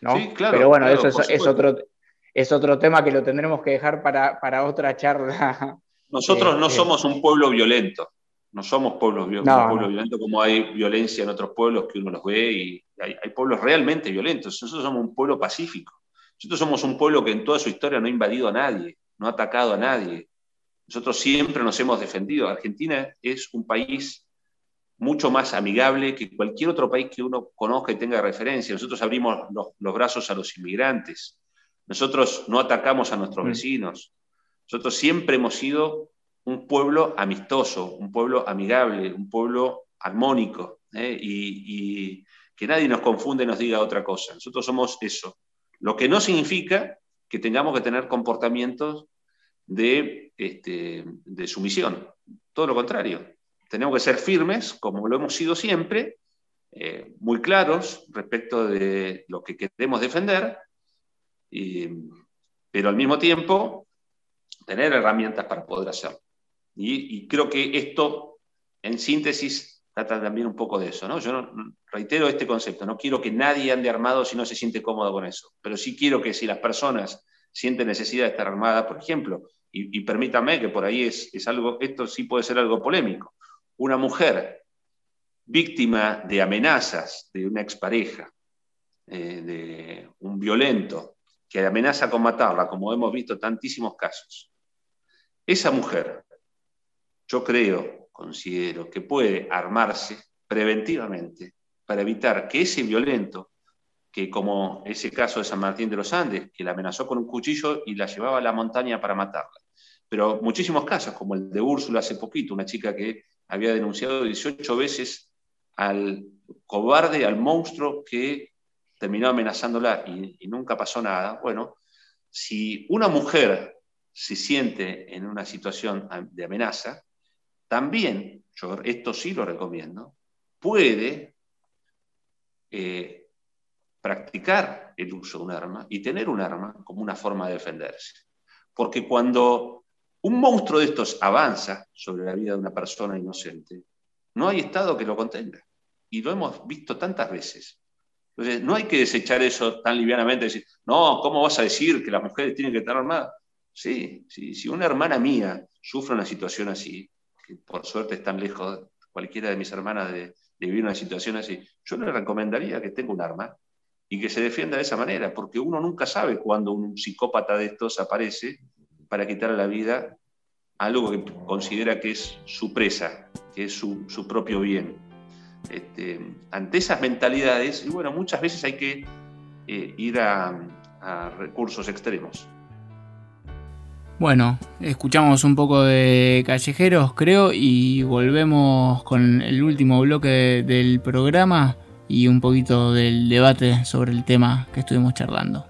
¿no? Sí, claro, Pero bueno, claro, eso es, es otro, es otro tema que lo tendremos que dejar para, para otra charla. Nosotros no Eh, eh, somos un pueblo violento, no somos pueblos, No, un pueblo no. violento como hay violencia en otros pueblos que uno los ve y hay, hay pueblos realmente violentos. Nosotros somos un pueblo pacífico. Nosotros somos un pueblo que en toda su historia no ha invadido a nadie, no ha atacado a nadie. Nosotros siempre nos hemos defendido. Argentina es un país mucho más amigable que cualquier otro país que uno conozca y tenga referencia. Nosotros abrimos los, los brazos a los inmigrantes. Nosotros no atacamos a nuestros Mm. vecinos. Nosotros siempre hemos sido un pueblo amistoso, un pueblo amigable, un pueblo armónico, ¿eh? y, y que nadie nos confunde y nos diga otra cosa. Nosotros somos eso. Lo que no significa que tengamos que tener comportamientos de, este, de sumisión. Todo lo contrario. Tenemos que ser firmes, como lo hemos sido siempre, eh, muy claros respecto de lo que queremos defender, y- pero al mismo tiempo tener herramientas para poder hacerlo. Y, creo que esto, en síntesis, trata también un poco de eso. ¿no? Yo no- reitero este concepto, no quiero que nadie ande armado si no se siente cómodo con eso, pero sí quiero que si las personas sienten necesidad de estar armadas, por ejemplo, y, y permítame que por ahí es, es algo, esto sí puede ser algo polémico, una mujer víctima de amenazas de una expareja, eh, de un violento que amenaza con matarla, como hemos visto tantísimos casos, esa mujer, yo creo, considero que puede armarse preventivamente para evitar que ese violento, que como ese caso de San Martín de los Andes, que la amenazó con un cuchillo y la llevaba a la montaña para matarla, pero muchísimos casos, como el de Úrsula hace poquito, una chica que había denunciado 18 veces al cobarde, al monstruo que terminó amenazándola y, nunca pasó nada. Bueno, si una mujer se siente en una situación de amenaza, también, yo esto sí lo recomiendo, puede eh, practicar el uso de un arma y tener un arma como una forma de defenderse. Porque cuando un monstruo de estos avanza sobre la vida de una persona inocente, no hay Estado que lo contenga. Y lo hemos visto tantas veces. Entonces, no hay que desechar eso tan livianamente, decir, no, ¿cómo vas a decir que las mujeres tienen que estar armadas? Sí, si una hermana mía sufre una situación así, que por suerte están lejos cualquiera de mis hermanas de, vivir una situación así, yo le recomendaría que tenga un arma y que se defienda de esa manera, porque uno nunca sabe cuándo un psicópata de estos aparece para quitarle la vida algo que considera que es su presa, que es su, su propio bien. Este, ante esas mentalidades, y bueno, muchas veces hay que eh, ir a, a recursos extremos. Bueno, escuchamos un poco de callejeros, creo, y volvemos con el último bloque de- del programa y un poquito del debate sobre el tema que estuvimos charlando.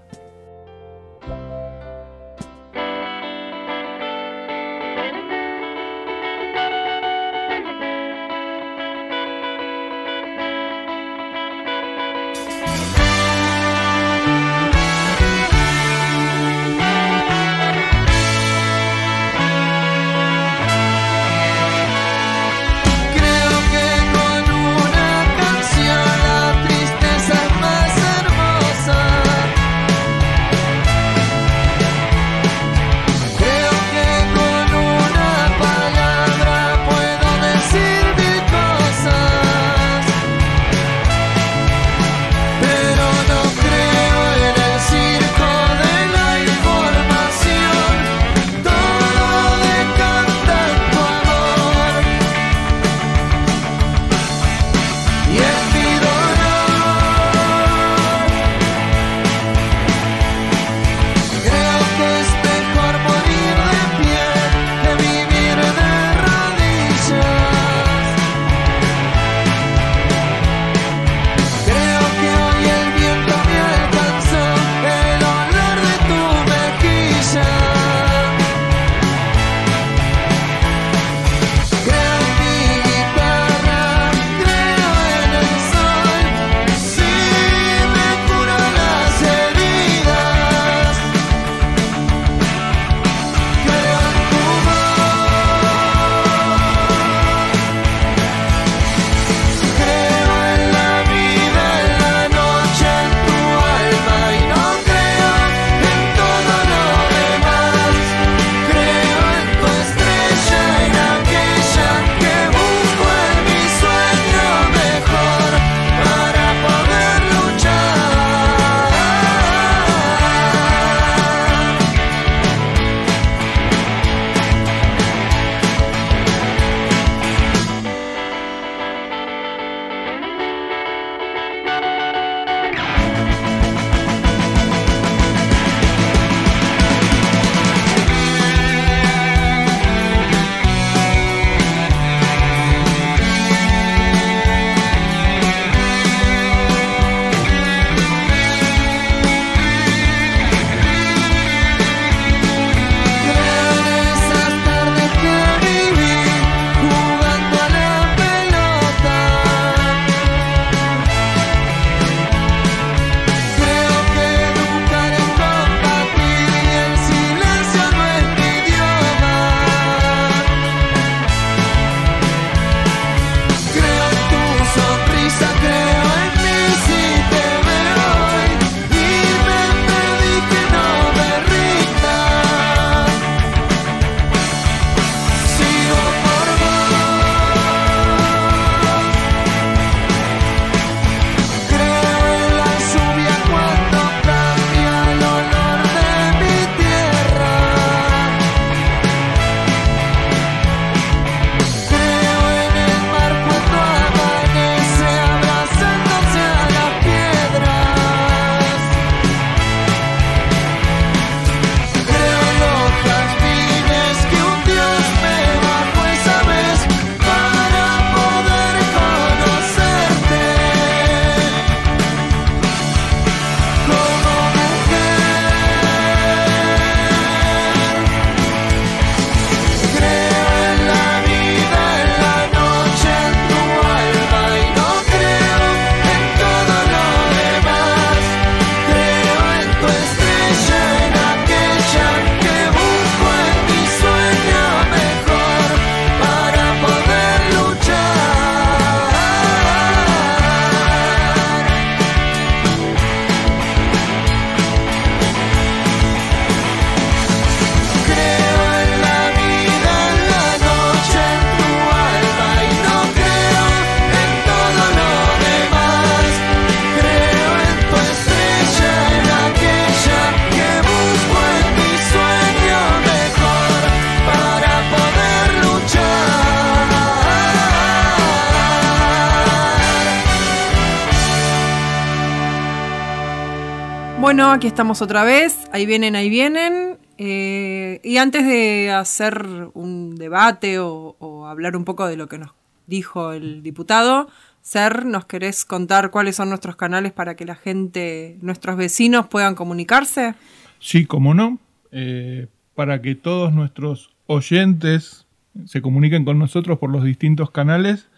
Aquí estamos otra vez. Ahí vienen, ahí vienen. Eh, y antes de hacer un debate o, hablar un poco de lo que nos dijo el diputado, Ser, ¿nos querés contar cuáles son nuestros canales para que la gente, nuestros vecinos puedan comunicarse? Sí, como no, eh, para que todos nuestros oyentes se comuniquen con nosotros por los distintos canales,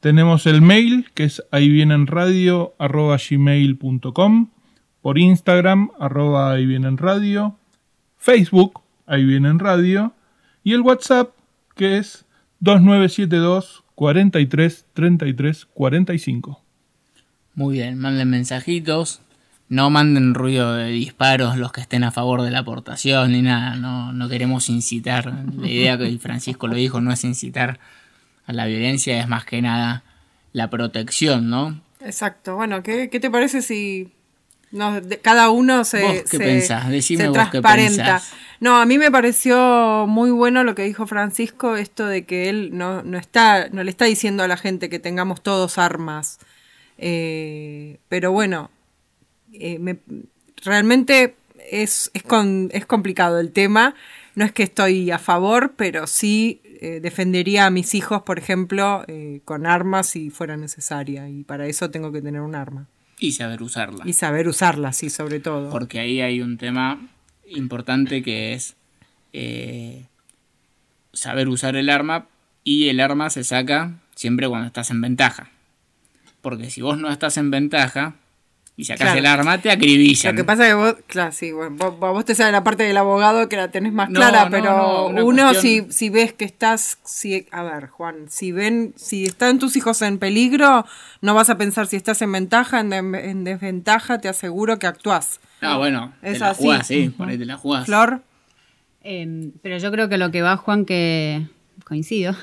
tenemos el mail que es ahí vienen radio por Instagram arroba ahí vienen radio, Facebook ahí vienen radio y el WhatsApp que es 2972 43 33 45. Muy bien, manden mensajitos. No manden ruido de disparos los que estén a favor de la aportación ni nada. No, no queremos incitar. La idea que Francisco lo dijo no es incitar a la violencia, es más que nada la protección, ¿no? Exacto. Bueno, ¿qué, qué te parece si nos- de- cada uno se, ¿Vos qué se- pensás? Decime se vos qué pensás. No, a mí me pareció muy bueno lo que dijo Francisco, esto de que él no, no está, no le está diciendo a la gente que tengamos todos armas. Eh, pero bueno, eh, me- realmente es, es, con- es complicado el tema. No es que estoy a favor, pero sí eh, defendería a mis hijos, por ejemplo, con armas si fuera necesaria. Y para eso tengo que tener un arma. Y saber usarla. Y saber usarla, sí, sobre todo. Porque ahí hay un tema importante que es eh, saber usar el arma y el arma se saca siempre cuando estás en ventaja. Porque si vos no estás en ventaja y sacás Claro. el arma, te acribillan. Lo que pasa es que vos, claro, sí, bueno, vos, te sabes la parte del abogado que la tenés más No, clara, no, pero no, uno cuestión- si, si ves que estás, si, a ver, Juan, si ven, si están tus hijos en peligro, no vas a pensar si estás en ventaja, en, de- en desventaja, te aseguro que actuás. No, bueno, te Es la así. jugás, sí, por ahí te la jugás. Flor. Eh, pero yo creo que lo que va, Juan, que coincido.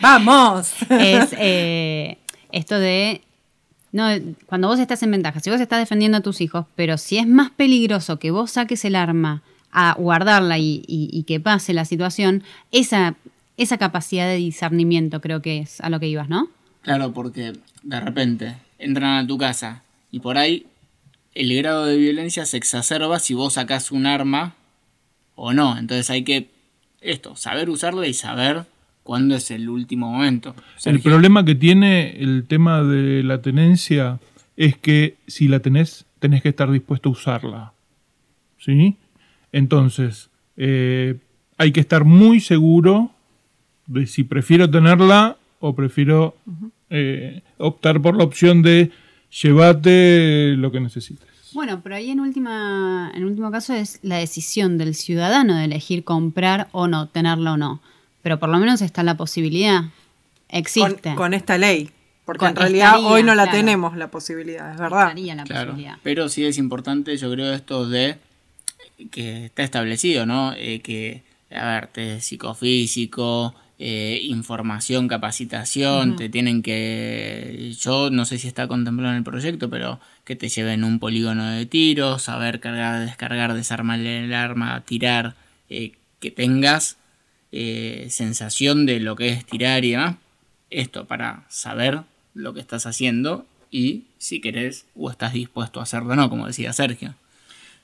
¡Vamos! *laughs* es eh, esto de. No, cuando vos estás en ventaja, si vos estás defendiendo a tus hijos, pero si es más peligroso que vos saques el arma a guardarla y, que pase la situación, esa, esa capacidad de discernimiento creo que es a lo que ibas, ¿no? Claro, porque de repente entran a tu casa y por ahí el grado de violencia se exacerba si vos sacás un arma o no. Entonces hay que esto, saber usarla y saber cuándo es el último momento. El problema que tiene el tema de la tenencia es que si la tenés, tenés que estar dispuesto a usarla. ¿Sí? Entonces, eh, hay que estar muy seguro de si prefiero tenerla o prefiero eh, optar por la opción de llévate lo que necesites. Bueno, pero ahí en última, en último caso es la decisión del ciudadano de elegir comprar o no, tenerla o no. Pero por lo menos está la posibilidad. Existe. Con, con esta ley. Porque Con- en realidad estaría, hoy no la claro. tenemos la posibilidad, es verdad. Estaría la Claro, posibilidad. pero sí es importante, yo creo, esto de que está establecido, ¿no? Eh, que, a ver, test psicofísico, eh, información, capacitación, te tienen que, yo no sé si está contemplado en el proyecto, pero que te lleven un polígono de tiro, saber cargar, descargar, desarmar el arma, tirar, eh, que tengas eh, sensación de lo que es tirar y demás. Esto para saber lo que estás haciendo y si querés o estás dispuesto a hacerlo o no, como decía Sergio.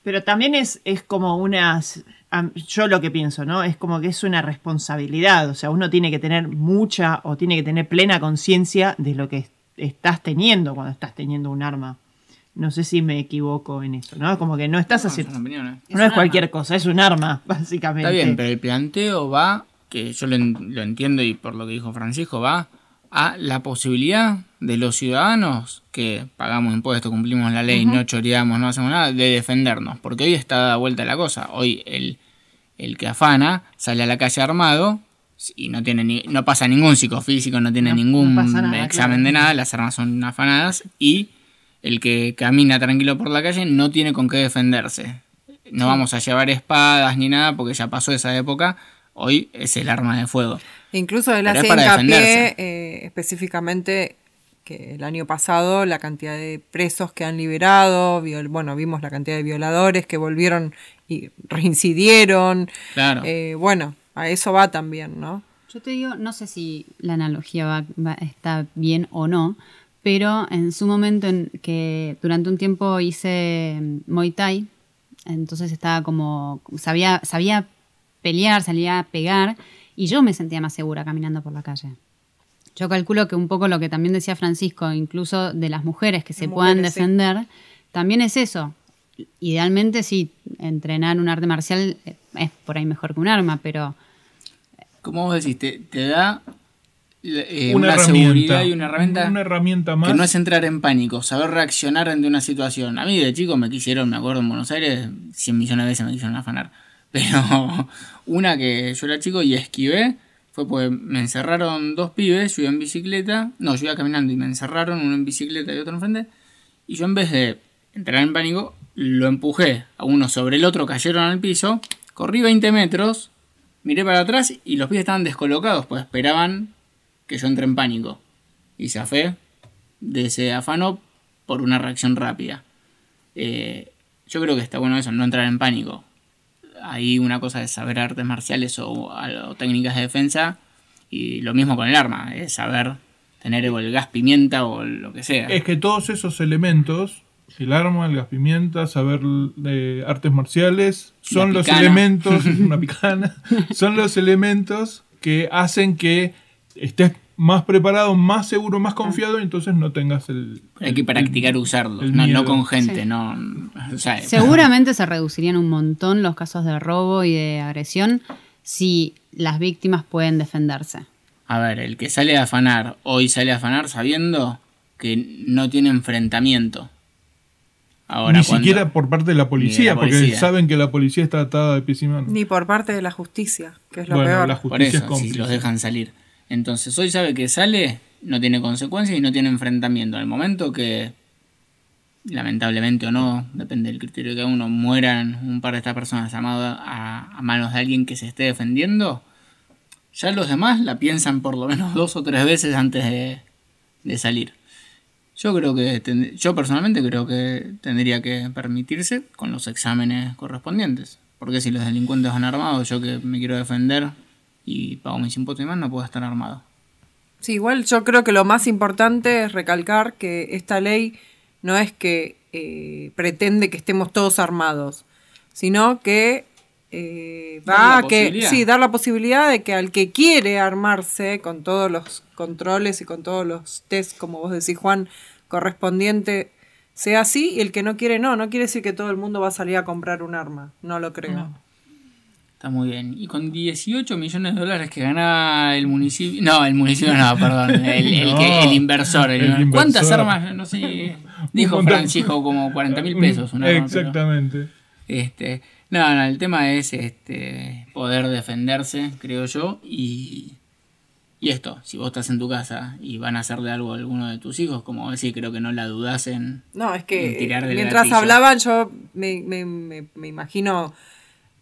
Pero también es, es como una, am- yo lo que pienso, ¿no? Es como que es una responsabilidad, o sea, uno tiene que tener mucha o tiene que tener plena conciencia de lo que es- estás teniendo cuando estás teniendo un arma. No sé si me equivoco en eso, ¿no? Como que no estás No, haciendo... opiniones. No es, cualquier cosa, es un arma, *laughs* básicamente. Está bien, pero el planteo va, que yo lo, en- lo entiendo y por lo que dijo Francisco, va a la posibilidad de los ciudadanos que pagamos impuestos, cumplimos la ley, no choreamos, no hacemos nada, de defendernos. Porque hoy está dada vuelta la cosa. Hoy el, el que afana sale a la calle armado y no tiene ni- no pasa ningún psicofísico, no tiene No- ningún no pasa nada, examen claro. de nada, las armas son afanadas y el que camina tranquilo por la calle no tiene con qué defenderse. No Sí. vamos a llevar espadas ni nada porque ya pasó esa época. Hoy es el arma de fuego. Incluso él hace hincapié eh, específicamente que el año pasado la cantidad de presos que han liberado, viol- bueno, vimos la cantidad de violadores que volvieron y reincidieron. Claro. Eh, bueno, a eso va también, ¿no? Yo te digo, no sé si la analogía va, va- está bien o no, pero en su momento, en que durante un tiempo hice mm, Muay Thai, entonces estaba como, sabía, sabía pelear, salía a pegar, y yo me sentía más segura caminando por la calle. Yo calculo que un poco lo que también decía Francisco, incluso de las mujeres que se puedan Mujeres, sí. defender, también es eso. Idealmente sí, entrenar un arte marcial eh, es por ahí mejor que un arma, pero Como vos decís, te, te da eh, Una una, seguridad y una herramienta Una herramienta más. que no es entrar en pánico, saber reaccionar ante una situación. A mí de chico me quisieron, me acuerdo en Buenos Aires, 100 millones de veces me quisieron afanar. *laughs* Pero una que yo era chico y esquivé fue porque me encerraron dos pibes, yo iba en bicicleta, no, yo iba caminando y me encerraron, uno en bicicleta y otro enfrente, y yo en vez de entrar en pánico, lo empujé a uno sobre el otro, cayeron al piso, corrí 20 metros, miré para atrás y los pibes estaban descolocados, pues esperaban que yo entre en pánico. Y zafé de ese afano por una reacción rápida. Eh, yo creo que está bueno eso, no entrar en pánico. Ahí una cosa es saber artes marciales o, o técnicas de defensa y lo mismo con el arma, es saber tener el gas pimienta o lo que sea. Es que todos esos elementos, el arma, el gas pimienta, saber de artes marciales, son los elementos, *laughs* una picana, son los elementos que hacen que estés más preparado, más seguro, más confiado y entonces no tengas el... Hay que practicar usarlos, el no, no con gente, Sí. no. o sea, *laughs* seguramente se reducirían un montón los casos de robo y de agresión si las víctimas pueden defenderse. A ver, el que sale a afanar hoy sale a afanar sabiendo que no tiene enfrentamiento. Ahora, Ni cuando- siquiera por parte de la policía, Ni de la porque policía. saben que la policía está atada de pies y manos. Ni por parte de la justicia, que es lo Bueno, peor. la Por es eso, si los dejan salir. Entonces, hoy sabe que sale, no tiene consecuencias y no tiene enfrentamiento. Al momento que, lamentablemente o no, depende del criterio de cada uno, mueran un par de estas personas amadas a, manos de alguien que se esté defendiendo, ya los demás la piensan por lo menos *laughs* dos o tres veces antes de, salir. Yo creo que, yo personalmente creo que tendría que permitirse con los exámenes correspondientes. Porque si los delincuentes van armados, yo que me quiero defender y pago mis impuestos y más, no puedo estar armado. Sí, igual yo creo que lo más importante es recalcar que esta ley no es que eh, pretende que estemos todos armados, sino que eh, va a que sí, dar la posibilidad de que al que quiere armarse con todos los controles y con todos los test, como vos decís Juan, correspondiente sea así y el que no quiere no, no quiere decir que todo el mundo va a salir a comprar un arma, no lo creo. No. Está muy bien. Y con 18 millones de dólares que gana el municipio. No, el municipio no, perdón. *laughs* El, el No, que, el inversor. el- el ¿Cuántas inversor. armas? No sé. Dijo montón. Francisco como 40 mil pesos. Una arma, pero- Exactamente. Este, no, no, el tema es este poder defenderse, creo yo, y, y esto, si vos estás en tu casa y van a hacerle algo a alguno de tus hijos, como decir, creo que no la dudas en, No, es en que tirar del mientras gatillo. hablaban yo me, me- me- me imagino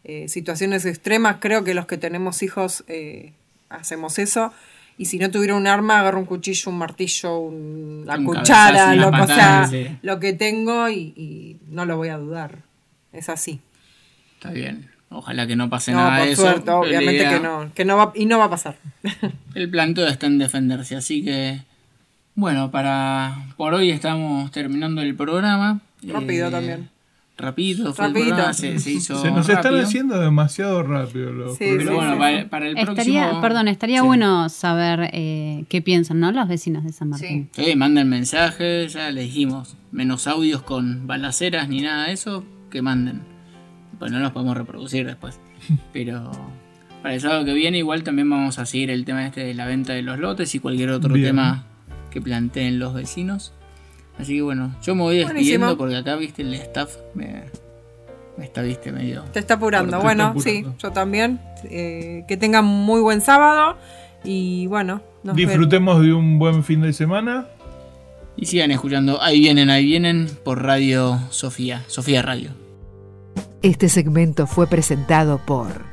eh, situaciones extremas. Creo que los que tenemos hijos eh, hacemos eso. Y si no tuviera un arma, agarro un cuchillo, un martillo, un- la Un cuchara, lo, una o sea, patada, sí. lo que tengo y, y no lo voy a dudar. Es así. Está bien, ojalá que no pase No, nada por de suerte, obviamente idea- que no, que no va, y no va a pasar. *laughs* El planteo está en defenderse, así que bueno, para por hoy estamos terminando el programa. Rápido Eh, también. Rapidito, Rapidito. programa, se, se hizo Se nos están rápido. haciendo demasiado rápido los Sí. Pero bueno, para, para el Estaría, próximo... perdón, estaría Sí. bueno saber eh, qué piensan, ¿no? Los vecinos de San Martín. Sí, manden mensajes, ya les dijimos. Menos audios con balaceras ni nada de eso, que manden. Pues no los podemos reproducir después. *laughs* Pero para el sábado que viene igual también vamos a seguir el tema este de la venta de los lotes y cualquier otro Bien. tema que planteen los vecinos. Así que bueno, yo me voy despidiendo Buenísimo. porque acá, viste, el staff me, me está, viste, medio... Te está apurando. Bueno, está sí, yo también. Eh, que tengan muy buen sábado. Y bueno, nos vemos. Disfrutemos de un buen fin de semana. Y sigan escuchando Ahí vienen, ahí vienen por Radio Sofía, Sofía Radio. Este segmento fue presentado por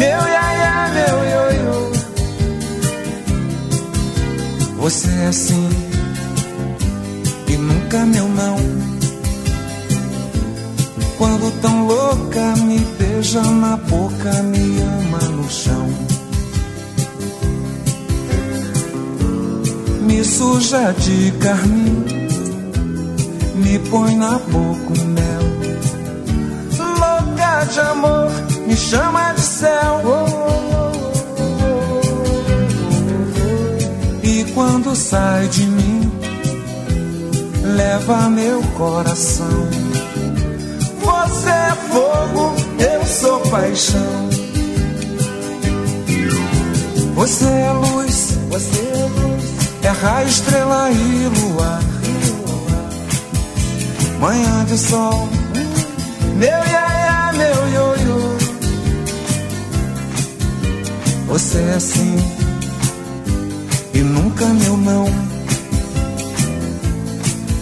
meu iaia, meu ioiô. Você é assim e nunca meu não. Quando tão louca me beija na boca, me ama no chão. Me suja de carmim, me põe na boca o mel. Louca de amor, me chama de céu. E quando sai de mim, leva meu coração. Você é fogo, eu sou paixão. Você é luz, você é luz, é raio, estrela e luar. Manhã de sol, meu iaia, Você é assim e nunca meu não.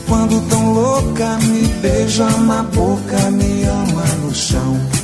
Quando tão louca me beija na boca, me ama no chão.